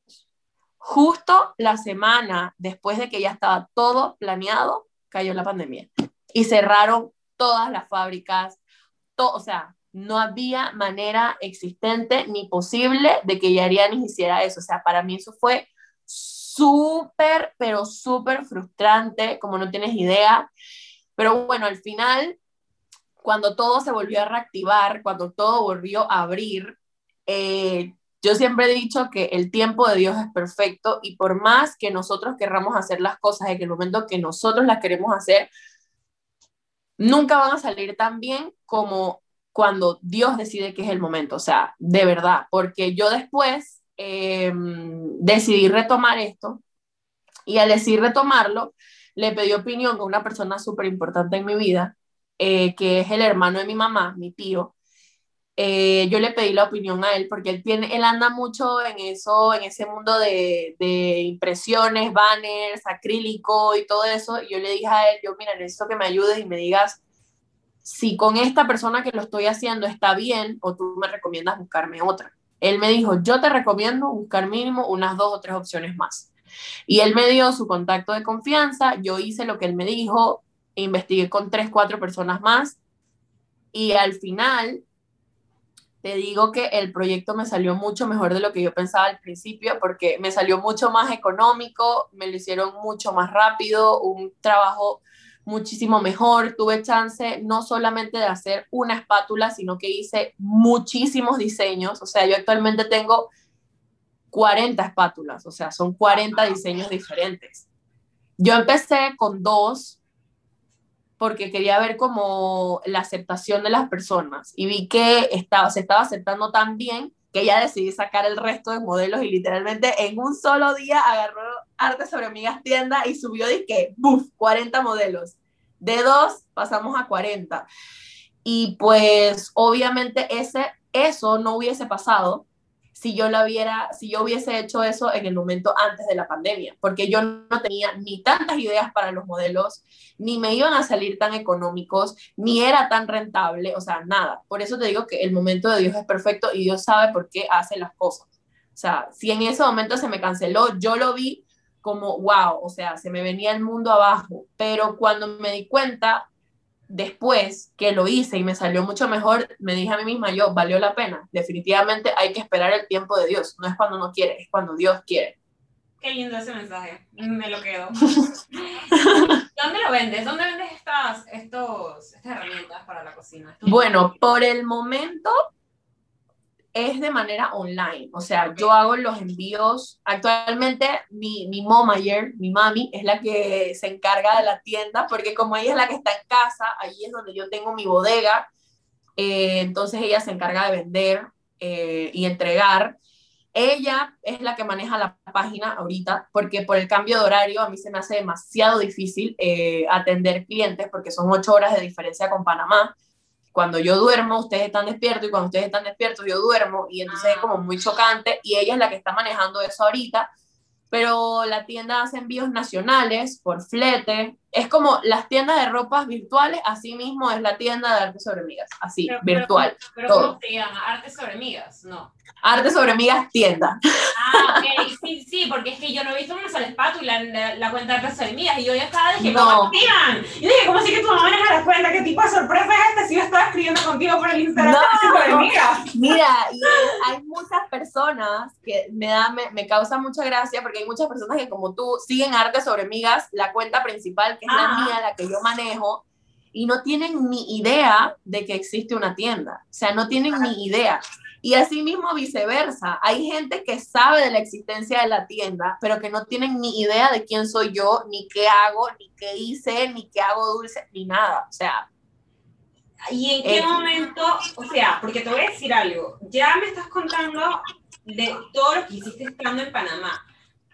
Justo la semana después de que ya estaba todo planeado, cayó la pandemia y cerraron todas las fábricas, todo, o sea, no había manera existente ni posible de que Yarianis hiciera eso. O sea, para mí eso fue súper, pero súper frustrante, como no tienes idea. Pero bueno, al final, cuando todo se volvió a reactivar, cuando todo volvió a abrir, eh, yo siempre he dicho que el tiempo de Dios es perfecto y por más que nosotros querramos hacer las cosas en el momento que nosotros las queremos hacer, nunca van a salir tan bien como cuando Dios decide que es el momento, o sea, de verdad, porque yo después em, decidí retomar esto y al decidir retomarlo, le pedí opinión con una persona súper importante en mi vida, eh, que es el hermano de mi mamá, mi tío. Eh, yo le pedí la opinión a él porque él, tiene, él anda mucho en eso, en ese mundo de, de impresiones, banners, acrílico y todo eso. Y yo le dije a él, yo, mira, necesito que me ayudes y me digas si con esta persona que lo estoy haciendo está bien o tú me recomiendas buscarme otra. Él me dijo, yo te recomiendo buscar mínimo unas dos o tres opciones más. Y él me dio su contacto de confianza, yo hice lo que él me dijo, investigué con tres, cuatro personas más y al final te digo que el proyecto me salió mucho mejor de lo que yo pensaba al principio porque me salió mucho más económico, me lo hicieron mucho más rápido, un trabajo muchísimo mejor. Tuve chance no solamente de hacer una espátula, sino que hice muchísimos diseños. O sea, yo actualmente tengo 40 espátulas, o sea, son 40 diseños diferentes. Yo empecé con dos porque quería ver como la aceptación de las personas y vi que estaba, se estaba aceptando tan bien que ya decidí sacar el resto de modelos y literalmente en un solo día agarró Arte sobre Amigas Tienda y subió de que, ¡buf! 40 modelos. De dos pasamos a 40. Y pues obviamente ese, eso no hubiese pasado si yo lo hubiera, si yo hubiese hecho eso en el momento antes de la pandemia, porque yo no tenía ni tantas ideas para los modelos, ni me iban a salir tan económicos, ni era tan rentable, o sea, nada. Por eso te digo que el momento de Dios es perfecto y Dios sabe por qué hace las cosas. O sea, si en ese momento se me canceló, yo lo vi como, wow, o sea, se me venía el mundo abajo, pero cuando me di cuenta, después que lo hice y me salió mucho mejor, me dije a mí misma, yo, valió la pena. Definitivamente hay que esperar el tiempo de Dios. No es cuando uno quiere, es cuando Dios quiere. Qué lindo ese mensaje. Me lo quedo. ¿Dónde lo vendes? ¿Dónde vendes estas, estos, estas herramientas para la cocina? Bueno, por el momento es de manera online, o sea, yo hago los envíos, actualmente mi, mi ayer, mi mami, es la que se encarga de la tienda, porque como ella es la que está en casa, ahí es donde yo tengo mi bodega, eh, entonces ella se encarga de vender eh, y entregar. Ella es la que maneja la página ahorita, porque por el cambio de horario a mí se me hace demasiado difícil eh, atender clientes, porque son ocho horas de diferencia con Panamá cuando yo duermo, ustedes están despiertos y cuando ustedes están despiertos, yo duermo y entonces es como muy chocante y ella es la que está manejando eso ahorita, pero la tienda hace envíos nacionales por flete, es como las tiendas de ropas virtuales, así mismo es la tienda de arte sobre migas, así, virtual. Pero, ¿cómo se llama? ¿Arte sobre migas? No. Arte sobre migas tienda. Ah, ok, sí, sí, porque es que yo no he visto una sola espátula en la, la cuenta de Arte sobre migas y yo ya estaba, dije, ¿cómo no. Y dije, ¿cómo así que tu mamá maneja la cuenta? ¿Qué tipo de sorpresa es esta si yo estaba escribiendo contigo por el Instagram no, sobre migas? Mira, y hay muchas personas que me, da, me, me causa mucha gracia porque hay muchas personas que como tú siguen Arte sobre migas, la cuenta principal que es la mía, la que yo manejo, y no tienen ni idea de que existe una tienda. O sea, no tienen ni idea. Y así mismo viceversa. Hay gente que sabe de la existencia de la tienda, pero que no tienen ni idea de quién soy yo, ni qué hago, ni qué hice, ni qué hago dulce, ni nada. O sea. ¿Y en qué momento? O sea, porque te voy a decir algo. Ya me estás contando de todo lo que hiciste estando en Panamá.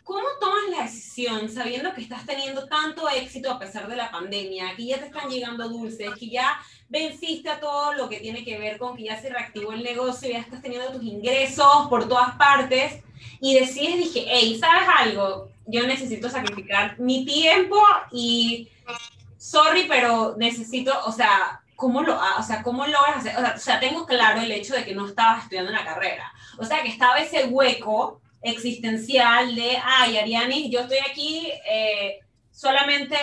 ¿Cómo tomas la decisión sabiendo que estás teniendo tanto éxito a pesar de la pandemia, que ya te están llegando dulces, que ya venciste a todo lo que tiene que ver con que ya se reactivó el negocio, ya estás teniendo tus ingresos por todas partes y decides, dije, hey, ¿sabes algo? Yo necesito sacrificar mi tiempo y sorry, pero necesito, o sea, ¿cómo lo, o sea, cómo logras hacer? O sea, tengo claro el hecho de que no estabas estudiando una carrera. O sea, que estaba ese hueco existencial de, ay, Ariani, yo estoy aquí eh, solamente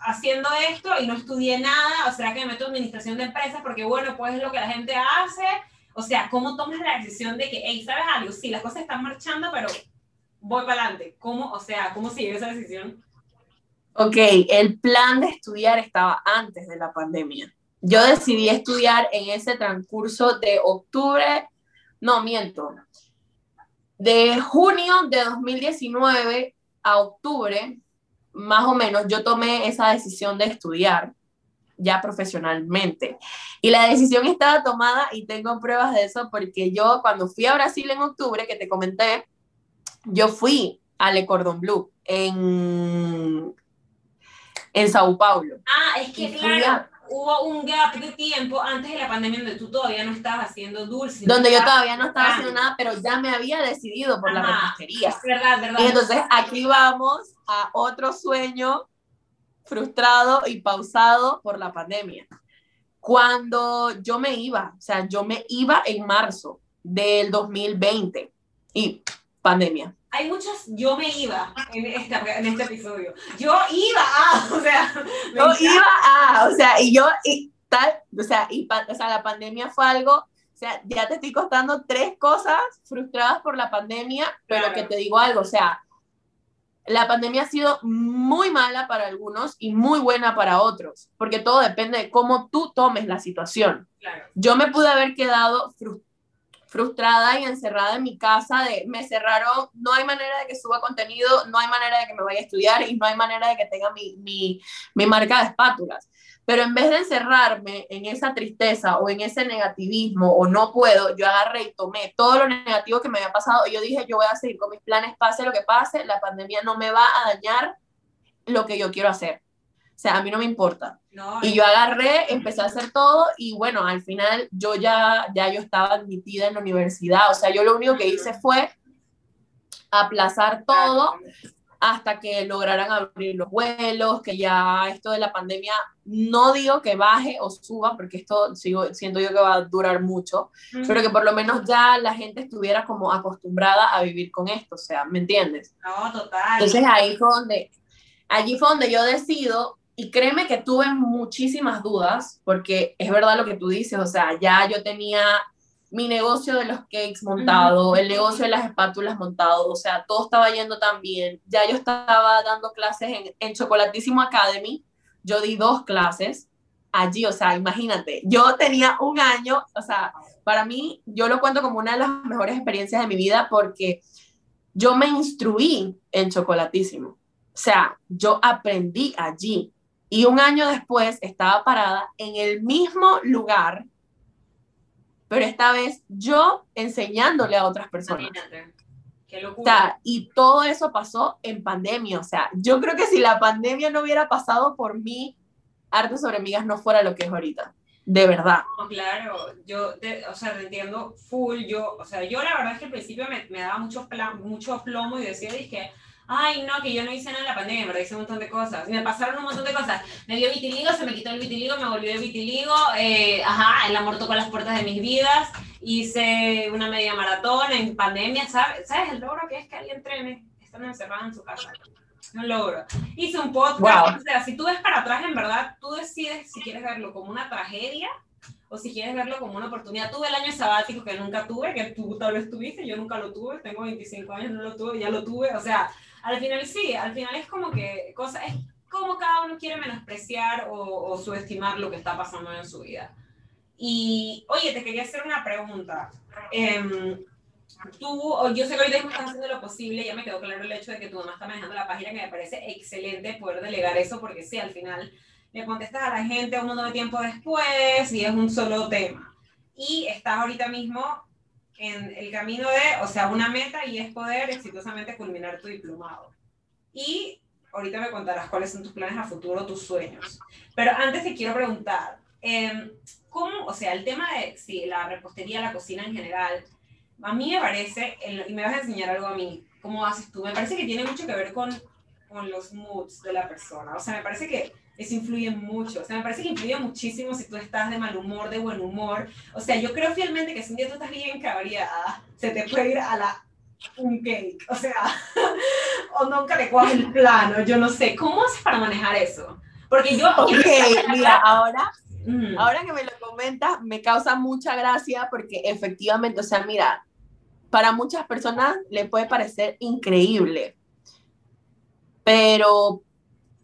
haciendo esto y no estudié nada, o sea, que me meto en administración de empresas porque, bueno, pues es lo que la gente hace. O sea, ¿cómo tomas la decisión de que, hey, ¿sabes algo? Sí, las cosas están marchando, pero voy para adelante. ¿Cómo, o sea, cómo sigue esa decisión? Ok, el plan de estudiar estaba antes de la pandemia. Yo decidí estudiar en ese transcurso de octubre, no miento, de junio de 2019 a octubre, más o menos, yo tomé esa decisión de estudiar ya profesionalmente. Y la decisión estaba tomada y tengo pruebas de eso porque yo cuando fui a Brasil en octubre, que te comenté, yo fui a Le Cordon Bleu en, en Sao Paulo. Ah, es que claro, hubo un gap de tiempo antes de la pandemia donde tú todavía no estabas haciendo dulce. Donde yo todavía no estaba haciendo nada, pero ya me había decidido por la repostería. Verdad, verdad. Y entonces aquí vamos a otro sueño frustrado y pausado por la pandemia. Cuando yo me iba, o sea, yo me iba en marzo del 2020 y pandemia. Hay muchos yo me iba en, en este episodio. Yo iba a, o sea, yo iba a, o sea, y yo, y tal, o sea, y, o sea, la pandemia fue algo, o sea, ya te estoy costando tres cosas frustradas por la pandemia, pero que te digo algo, o sea, la pandemia ha sido muy mala para algunos y muy buena para otros, porque todo depende de cómo tú tomes la situación. Yo me pude haber quedado frustrada y encerrada en mi casa, de me cerraron, no hay manera de que suba contenido, no hay manera de que me vaya a estudiar y no hay manera de que tenga mi, mi, mi marca de espátulas. Pero en vez de encerrarme en esa tristeza o en ese negativismo o no puedo, yo agarré y tomé todo lo negativo que me había pasado y yo dije, yo voy a seguir con mis planes, pase lo que pase, la pandemia no me va a dañar lo que yo quiero hacer. O sea, a mí no me importa. Y yo agarré, empecé a hacer todo y bueno, al final yo ya, ya yo estaba admitida en la universidad. O sea, yo lo único que hice fue aplazar todo hasta que lograran abrir los vuelos, que ya esto de la pandemia, no digo que baje o suba, porque esto sigo, siento yo que va a durar mucho, pero que por lo menos ya la gente estuviera como acostumbrada a vivir con esto, o sea, ¿me entiendes? No, total. Entonces ahí fue donde, allí fue donde yo decido, y créeme que tuve muchísimas dudas, porque es verdad lo que tú dices, o sea, ya yo tenía mi negocio de los cakes montado, el negocio de las espátulas montado, o sea, todo estaba yendo tan bien. Ya yo estaba dando clases en, en Chocolatísimo Academy, yo di dos clases allí, o sea, imagínate, yo tenía un año, o sea, para mí, yo lo cuento como una de las mejores experiencias de mi vida porque yo me instruí en Chocolatísimo, o sea, yo aprendí allí. Y un año después estaba parada en el mismo lugar pero esta vez yo enseñándole a otras personas. Qué locura. y todo eso pasó en pandemia. O sea, yo creo que si la pandemia no hubiera pasado por mí, Arte sobre Migas no fuera lo que es ahorita. De verdad. claro, yo, te, o sea, te entiendo full. Yo, o sea, yo la verdad es que al principio me, me daba mucho plomo y decía, dije, ay, no, que yo no hice nada en la pandemia, pero hice un montón de cosas. Me pasaron un montón de cosas. Me dio vitiligo, se me quitó el vitiligo, me volvió el vitiligo. Eh, ajá, el amor tocó las puertas de mis vidas. Hice una media maratón en pandemia, ¿sabes? ¿Sabes el logro que es que alguien entrene? Están encerrados en su casa. Un logro. Hice un podcast. O sea, si tú ves para atrás, en verdad, tú decides si quieres verlo como una tragedia o si quieres verlo como una oportunidad. Tuve el año sabático que nunca tuve, que tú tal vez tuviste, yo nunca lo tuve, tengo 25 años, no lo tuve, ya lo tuve. O sea, al final sí, al final es como que cosa, es como cada uno quiere menospreciar o, subestimar lo que está pasando en su vida. Y, oye, te quería hacer una pregunta. Eh, tú, yo sé que ahorita estás haciendo lo posible, ya me quedó claro el hecho de que tu mamá está manejando la página, que me parece excelente poder delegar eso, porque sí, al final le contestas a la gente un montón de tiempo después y es un solo tema. Y estás ahorita mismo en el camino de, o sea, una meta y es poder exitosamente culminar tu diplomado. Y ahorita me contarás cuáles son tus planes a futuro, tus sueños. Pero antes te quiero preguntar, eh, ¿cómo, o sea, el tema de si la repostería, la cocina en general, a mí me parece, y me vas a enseñar algo a mí, ¿cómo haces tú? Me parece que tiene mucho que ver con, con los moods de la persona. O sea, me parece que eso influye mucho. O sea, me parece que influye muchísimo si tú estás de mal humor, de buen humor. O sea, yo creo fielmente que si un día tú estás bien cabreada, se te puede ir a la un cake. O sea, o nunca le coges el plano, yo no sé. ¿Cómo haces para manejar eso? Porque yo... Ok, mira, ahora, mm. ahora que me lo comentas, me causa mucha gracia porque efectivamente, o sea, mira, para muchas personas le puede parecer increíble, pero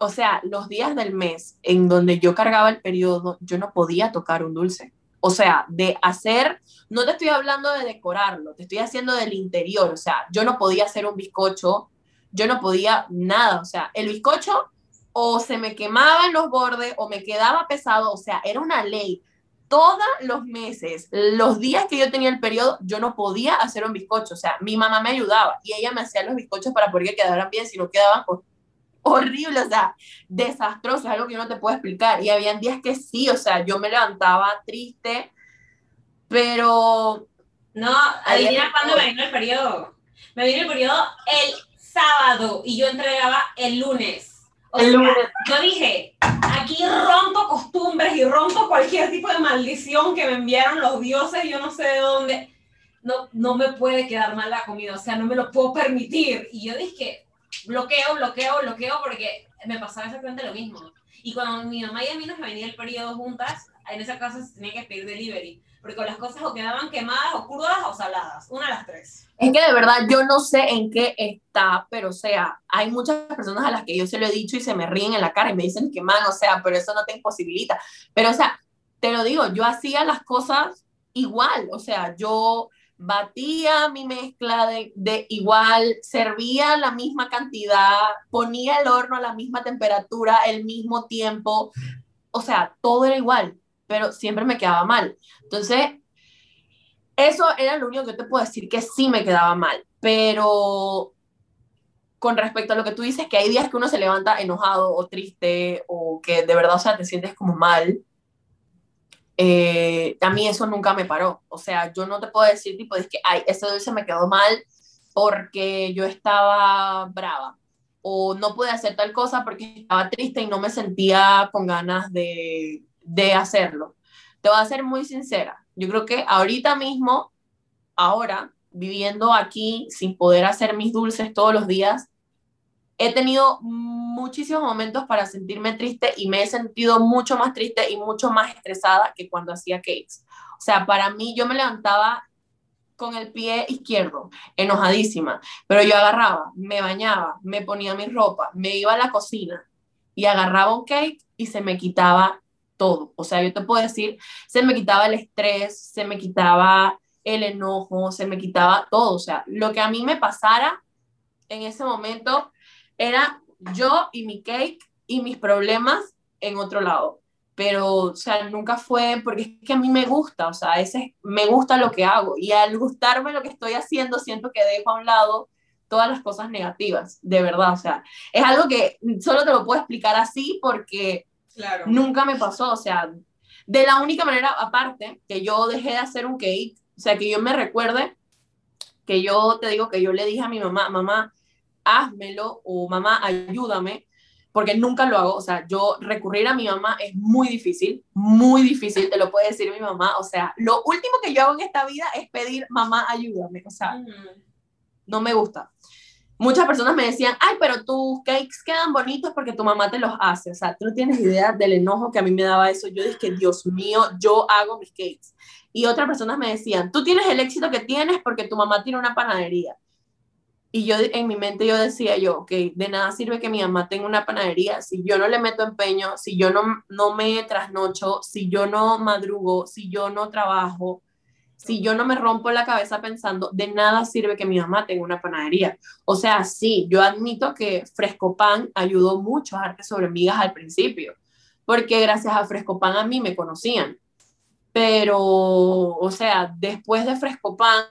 o sea, los días del mes en donde yo cargaba el periodo, yo no podía tocar un dulce. O sea, de hacer, no te estoy hablando de decorarlo, te estoy haciendo del interior. O sea, yo no podía hacer un bizcocho, yo no podía nada. O sea, el bizcocho o se me quemaba en los bordes o me quedaba pesado. O sea, era una ley. Todos los meses, los días que yo tenía el periodo, yo no podía hacer un bizcocho. O sea, mi mamá me ayudaba y ella me hacía los bizcochos para poder que quedaran bien. Si no quedaban, pues horrible, o sea, desastroso, es algo que no te puedo explicar. Y habían días que sí, o sea, yo me levantaba triste, pero... No, adivina cuándo me vino el periodo. Me vino el periodo el sábado y yo entregaba el lunes. O el sea, lunes. Yo dije, aquí rompo costumbres y rompo cualquier tipo de maldición que me enviaron los dioses, yo no sé de dónde. No, no me puede quedar mal la comida, o sea, no me lo puedo permitir. Y yo dije, bloqueo, bloqueo, bloqueo, porque me pasaba exactamente lo mismo. Y cuando mi mamá y a mí nos venía el periodo juntas, en esa casa se tenía que pedir delivery, porque las cosas o quedaban quemadas, o crudas, o saladas, una de las tres. Es que de verdad yo no sé en qué está, pero o sea, hay muchas personas a las que yo se lo he dicho y se me ríen en la cara y me dicen que man, o sea, pero eso no te imposibilita. Pero o sea, te lo digo, yo hacía las cosas igual, o sea, yo batía mi mezcla de, igual, servía la misma cantidad, ponía el horno a la misma temperatura, el mismo tiempo, o sea, todo era igual, pero siempre me quedaba mal. Entonces, eso era lo único que te puedo decir que sí me quedaba mal, pero con respecto a lo que tú dices, que hay días que uno se levanta enojado o triste o que de verdad, o sea, te sientes como mal, eh, a mí eso nunca me paró. O sea, yo no te puedo decir, tipo, es que, ay, ese dulce me quedó mal porque yo estaba brava. O no pude hacer tal cosa porque estaba triste y no me sentía con ganas de, de hacerlo. Te voy a ser muy sincera. Yo creo que ahorita mismo, ahora, viviendo aquí sin poder hacer mis dulces todos los días, he tenido muchísimos momentos para sentirme triste y me he sentido mucho más triste y mucho más estresada que cuando hacía cakes. O sea, para mí yo me levantaba con el pie izquierdo, enojadísima, pero yo agarraba, me bañaba, me ponía mi ropa, me iba a la cocina y agarraba un cake y se me quitaba todo. O sea, yo te puedo decir, se me quitaba el estrés, se me quitaba el enojo, se me quitaba todo. O sea, lo que a mí me pasara en ese momento era yo y mi cake y mis problemas en otro lado. Pero, o sea, nunca fue porque es que a mí me gusta, o sea, ese, me gusta lo que hago. Y al gustarme lo que estoy haciendo, siento que dejo a un lado todas las cosas negativas, de verdad. O sea, es algo que solo te lo puedo explicar así porque claro. nunca me pasó. O sea, de la única manera, aparte, que yo dejé de hacer un cake, o sea, que yo me recuerde que yo te digo que yo le dije a mi mamá, mamá, házmelo o mamá, ayúdame, porque nunca lo hago. O sea, yo recurrir a mi mamá es muy difícil, muy difícil, te lo puede decir mi mamá. O sea, lo último que yo hago en esta vida es pedir, mamá, ayúdame. O sea, no me gusta. Muchas personas me decían, ay, pero tus cakes quedan bonitos porque tu mamá te los hace. O sea, tú no tienes idea del enojo que a mí me daba eso. Yo dije, Dios mío, yo hago mis cakes. Y otras personas me decían, tú tienes el éxito que tienes porque tu mamá tiene una panadería. Y yo en mi mente yo decía yo, ok, de nada sirve que mi mamá tenga una panadería si yo no le meto empeño, si yo no, no me trasnocho, si yo no madrugo, si yo no trabajo, si yo no me rompo la cabeza pensando, de nada sirve que mi mamá tenga una panadería. O sea, sí, yo admito que Fresco Pan ayudó mucho a Arte sobre Migas al principio, porque gracias a Fresco Pan a mí me conocían. Pero, o sea, después de Fresco Pan,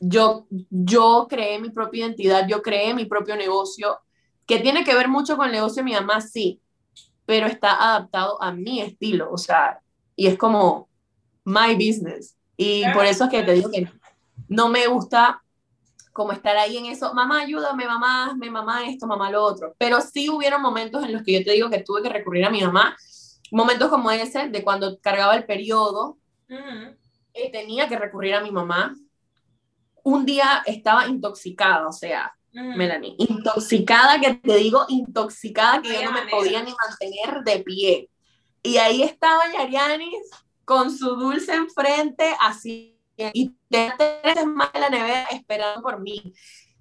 yo, yo creé mi propia identidad, yo creé mi propio negocio, que tiene que ver mucho con el negocio de mi mamá, sí, pero está adaptado a mi estilo, o sea, y es como my business. Y por eso es que te digo que no me gusta como estar ahí en eso, mamá, ayúdame, mamá, hazme, mamá esto, mamá lo otro. Pero sí hubieron momentos en los que yo te digo que tuve que recurrir a mi mamá, momentos como ese, de cuando cargaba el periodo, y tenía que recurrir a mi mamá. Un día estaba intoxicada, o sea, Melanie, intoxicada, que te digo, intoxicada, que yo no me podía ni mantener de pie. Y ahí estaba Yarianis con su dulce enfrente, así y tres más en la nevera esperando por mí.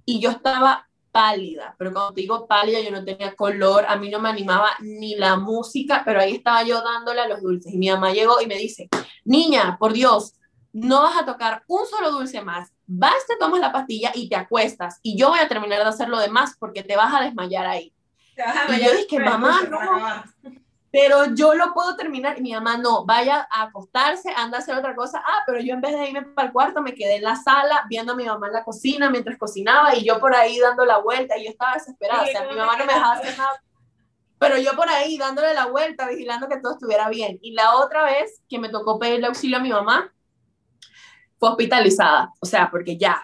Y yo estaba pálida, pero cuando te digo pálida, yo no tenía color, a mí no me animaba ni la música, pero ahí estaba yo dándole a los dulces. Y mi mamá llegó y me dice, niña, por Dios, no vas a tocar un solo dulce más, vas, te tomas la pastilla y te acuestas, y yo voy a terminar de hacer lo demás porque te vas a desmayar ahí. y yo dije, mamá, no pero yo lo puedo terminar y mi mamá no, vaya a acostarse, anda a hacer otra cosa. Ah, pero yo en vez de irme para el cuarto me quedé en la sala viendo a mi mamá en la cocina mientras cocinaba y yo por ahí dando la vuelta y yo estaba desesperada, o sea, mi mamá no me dejaba hacer nada. Pero yo por ahí dándole la vuelta, vigilando que todo estuviera bien. Y la otra vez que me tocó pedirle auxilio a mi mamá, fue hospitalizada, o sea, porque ya,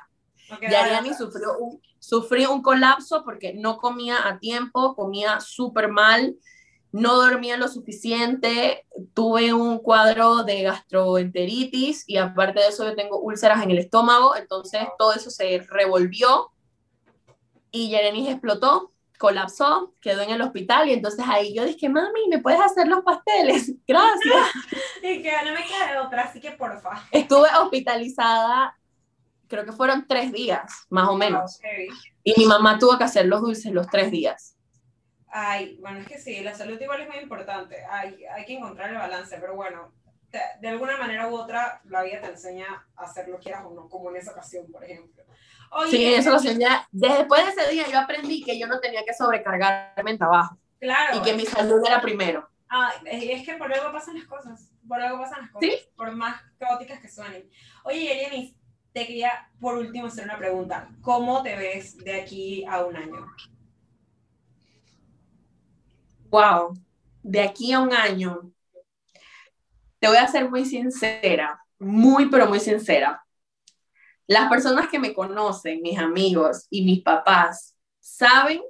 ya Ariani sufrió un, sufrió un colapso porque no comía a tiempo, comía súper mal, no dormía lo suficiente, tuve un cuadro de gastroenteritis y aparte de eso yo tengo úlceras en el estómago, entonces todo eso se revolvió y Yerenis explotó, colapsó, quedó en el hospital y entonces ahí yo dije, mami, ¿me puedes hacer los pasteles? Gracias. y que no me queda otra, así que porfa. Estuve hospitalizada, creo que fueron tres días, más o menos. Y mi mamá tuvo que hacer los dulces los tres días. Ay, bueno, es que sí, la salud igual es muy importante. Hay, hay que encontrar el balance, pero bueno, de, alguna manera u otra, la vida te enseña a hacer lo que quieras o no, como en esa ocasión, por ejemplo. Sí, en esa ocasión ya, después de ese día yo aprendí que yo no tenía que sobrecargarme en trabajo. Claro. Y que mi salud era primero. Ah, es, que por algo pasan las cosas, por algo pasan las cosas, ¿Sí? por más caóticas que suenen. Oye, Yeleni, te quería por último hacer una pregunta. ¿Cómo te ves de aquí a un año? wow, de aquí a un año, te voy a ser muy sincera, muy, pero muy sincera. Las personas que me conocen, mis amigos y mis papás, saben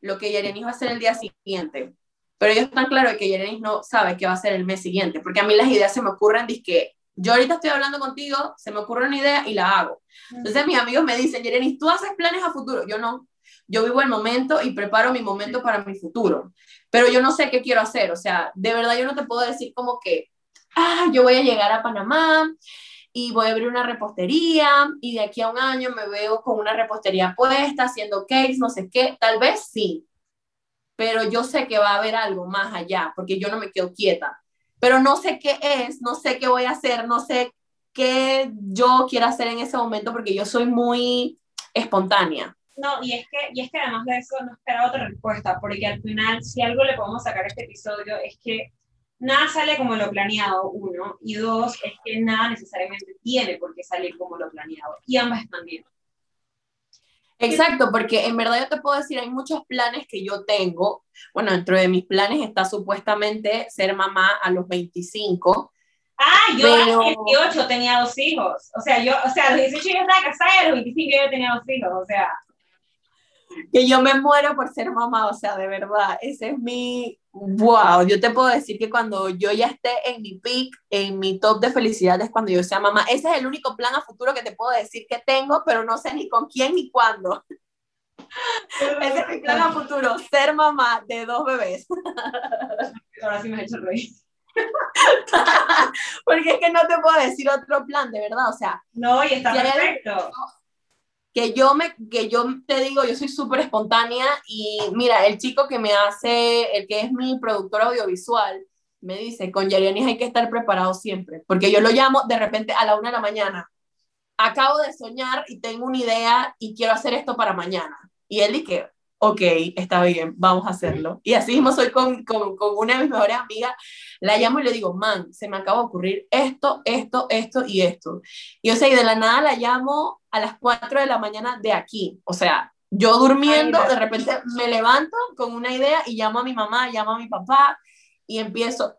lo que Yerenis va a hacer el día siguiente. Pero ellos están claros de que Yerenis no sabe qué va a hacer el mes siguiente, porque a mí las ideas se me ocurren, que yo ahorita estoy hablando contigo, se me ocurre una idea y la hago. Entonces mis amigos me dicen, Yerenis, ¿tú haces planes a futuro? Yo no. Yo vivo el momento y preparo mi momento para mi futuro, pero yo no sé qué quiero hacer, o sea, de verdad yo no te puedo decir como que, ah, yo voy a llegar a Panamá y voy a abrir una repostería y de aquí a un año me veo con una repostería puesta, haciendo cakes, no sé qué, tal vez sí, pero yo sé que va a haber algo más allá, porque yo no me quedo quieta, pero no sé qué es, no sé qué voy a hacer, no sé qué yo quiero hacer en ese momento, porque yo soy muy espontánea. No, y es, que, y es que además de eso no esperaba otra respuesta, porque al final, si algo le podemos sacar a este episodio, es que nada sale como lo planeado, uno, y dos, es que nada necesariamente tiene por qué salir como lo planeado, y ambas están bien. Exacto, porque en verdad yo te puedo decir, hay muchos planes que yo tengo. Bueno, dentro de mis planes está supuestamente ser mamá a los 25. Ah, yo a los 18 tenía dos hijos. O sea, yo, o sea, a los 18 yo estaba casada y a los 25 yo tenía dos hijos. O sea, que yo me muero por ser mamá, o sea, de verdad, ese es mi, wow, yo te puedo decir que cuando yo ya esté en mi peak, en mi top de felicidad es cuando yo sea mamá, ese es el único plan a futuro que te puedo decir que tengo, pero no sé ni con quién ni cuándo. Ese es mi plan a futuro, ser mamá de dos bebés. Ahora sí me he hecho reír. Porque es que no te puedo decir otro plan, de verdad, o sea. No, y está perfecto que yo, me, que yo te digo, yo soy súper espontánea y mira, el chico que me hace, el que es mi productor audiovisual, me dice, con Yarianis hay que estar preparado siempre, porque yo lo llamo de repente a la una de la mañana. Acabo de soñar y tengo una idea y quiero hacer esto para mañana. Y él dice, ok, está bien, vamos a hacerlo. Y así mismo soy con, con, con, una de mis mejores amigas, la llamo y le digo, man, se me acaba de ocurrir esto, esto, esto y esto. Y o sea, y de la nada la llamo a las 4 de la mañana de aquí. O sea, yo durmiendo, de repente me levanto con una idea y llamo a mi mamá, llamo a mi papá y empiezo.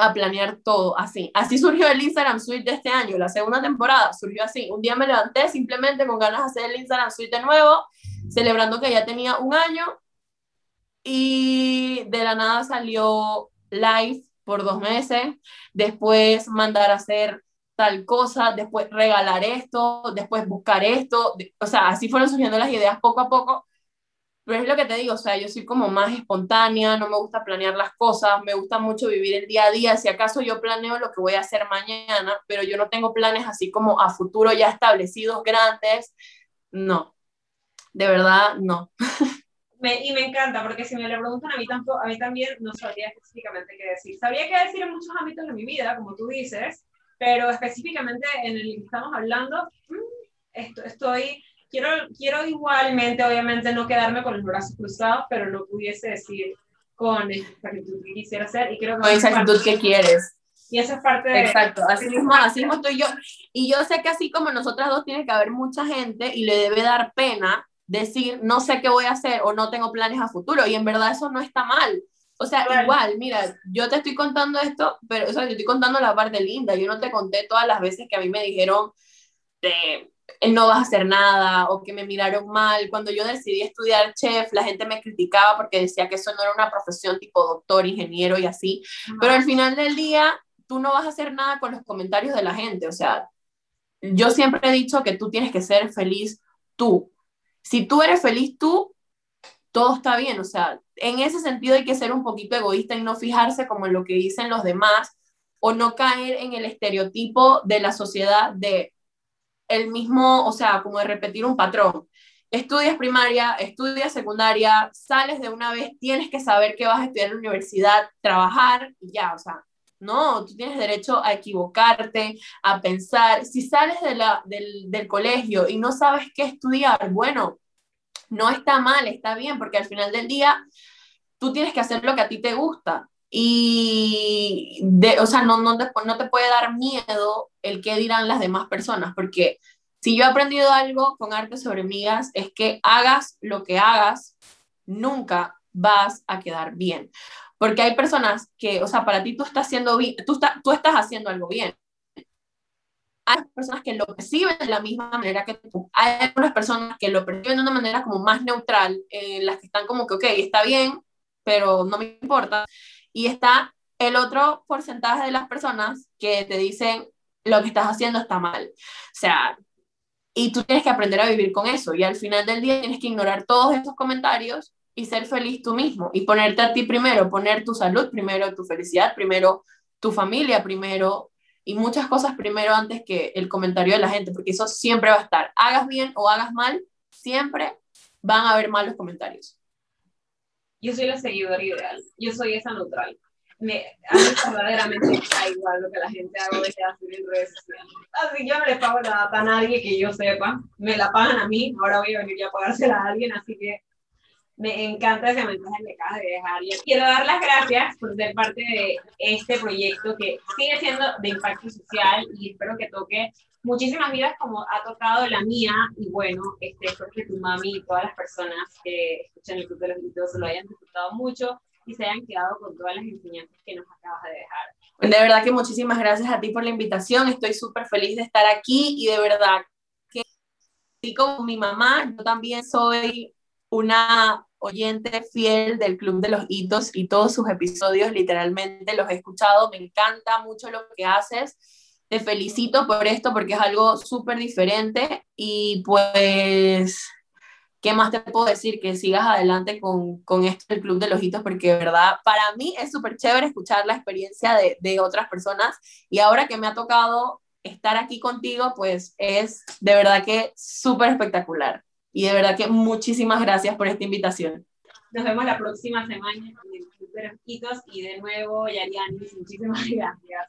a planear todo así. Así surgió el Instagram Suite de este año, la segunda temporada surgió así. Un día me levanté simplemente con ganas de hacer el Instagram Suite de nuevo, celebrando que ya tenía un año y de la nada salió live por dos meses, después mandar a hacer tal cosa, después regalar esto, después buscar esto, o sea, así fueron surgiendo las ideas poco a poco pero es lo que te digo, o sea, yo soy como más espontánea, no me gusta planear las cosas, me gusta mucho vivir el día a día. Si acaso yo planeo lo que voy a hacer mañana, pero yo no tengo planes así como a futuro ya establecidos, grandes. No, de verdad, no. Me, y me encanta, porque si me lo preguntan a mí, tampoco, a mí también no sabría específicamente qué decir. Sabría qué decir en muchos ámbitos de mi vida, como tú dices, pero específicamente en el que estamos hablando, mm, esto, estoy quiero, quiero igualmente, obviamente, no quedarme con los brazos cruzados, pero no pudiese decir con esa actitud que quisiera hacer. Y creo que con esa actitud que quieres. Y esa es parte de... Exacto, así mismo, así mismo estoy yo. Y yo sé que así como nosotras dos tiene que haber mucha gente y le debe dar pena decir, no sé qué voy a hacer o no tengo planes a futuro. Y en verdad eso no está mal. O sea, igual, mira, yo te estoy contando esto, pero o sea, yo estoy contando la parte linda. Yo no te conté todas las veces que a mí me dijeron, de, no vas a hacer nada o que me miraron mal. Cuando yo decidí estudiar chef, la gente me criticaba porque decía que eso no era una profesión tipo doctor, ingeniero y así. Pero al final del día, tú no vas a hacer nada con los comentarios de la gente. O sea, yo siempre he dicho que tú tienes que ser feliz tú. Si tú eres feliz tú, todo está bien. O sea, en ese sentido hay que ser un poquito egoísta y no fijarse como en lo que dicen los demás o no caer en el estereotipo de la sociedad de el mismo, o sea, como de repetir un patrón. Estudias primaria, estudias secundaria, sales de una vez, tienes que saber que vas a estudiar en la universidad, trabajar y ya, o sea, no, tú tienes derecho a equivocarte, a pensar. Si sales de la, del, del colegio y no sabes qué estudiar, bueno, no está mal, está bien, porque al final del día tú tienes que hacer lo que a ti te gusta y, de, o sea, no, no, te, no te puede dar miedo el qué dirán las demás personas, porque si yo he aprendido algo con arte sobre migas es que hagas lo que hagas, nunca vas a quedar bien. Porque hay personas que, o sea, para ti tú estás haciendo tú, tú estás haciendo algo bien. Hay personas que lo perciben de la misma manera que tú. Hay algunas personas que lo perciben de una manera como más neutral, en las que están como que, ok, está bien, pero no me importa. Y está el otro porcentaje de las personas que te dicen lo que estás haciendo está mal. O sea, y tú tienes que aprender a vivir con eso. Y al final del día tienes que ignorar todos esos comentarios y ser feliz tú mismo. Y ponerte a ti primero, poner tu salud primero, tu felicidad primero, tu familia primero y muchas cosas primero antes que el comentario de la gente, porque eso siempre va a estar. Hagas bien o hagas mal, siempre van a haber malos comentarios yo soy la seguidora ideal, yo soy esa neutral. Me, a mí verdaderamente da igual lo que la gente haga de hacer en redes sociales. Así yo no le pago la data a nadie que yo sepa, me la pagan a mí, ahora voy a venir a pagársela a alguien, así que me encanta ese mensaje que acabas de dejar. Y quiero dar las gracias por ser parte de este proyecto que sigue siendo de impacto social y espero que toque muchísimas vidas como ha tocado la mía y bueno, este, espero que tu mami y todas las personas que escuchan el Club de los Gritos lo hayan disfrutado mucho y se hayan quedado con todas las enseñanzas que nos acabas de dejar. De verdad que muchísimas gracias a ti por la invitación, estoy súper feliz de estar aquí y de verdad que así como mi mamá, yo también soy una oyente fiel del Club de los Hitos y todos sus episodios literalmente los he escuchado, me encanta mucho lo que haces te felicito por esto porque es algo súper diferente y pues, ¿qué más te puedo decir? Que sigas adelante con, con esto del Club de los Hitos porque verdad para mí es súper chévere escuchar la experiencia de, de otras personas y ahora que me ha tocado estar aquí contigo, pues es de verdad que súper espectacular. Y de verdad que muchísimas gracias por esta invitación. Nos vemos la próxima semana en el Club y de nuevo, Yariani, muchísimas gracias.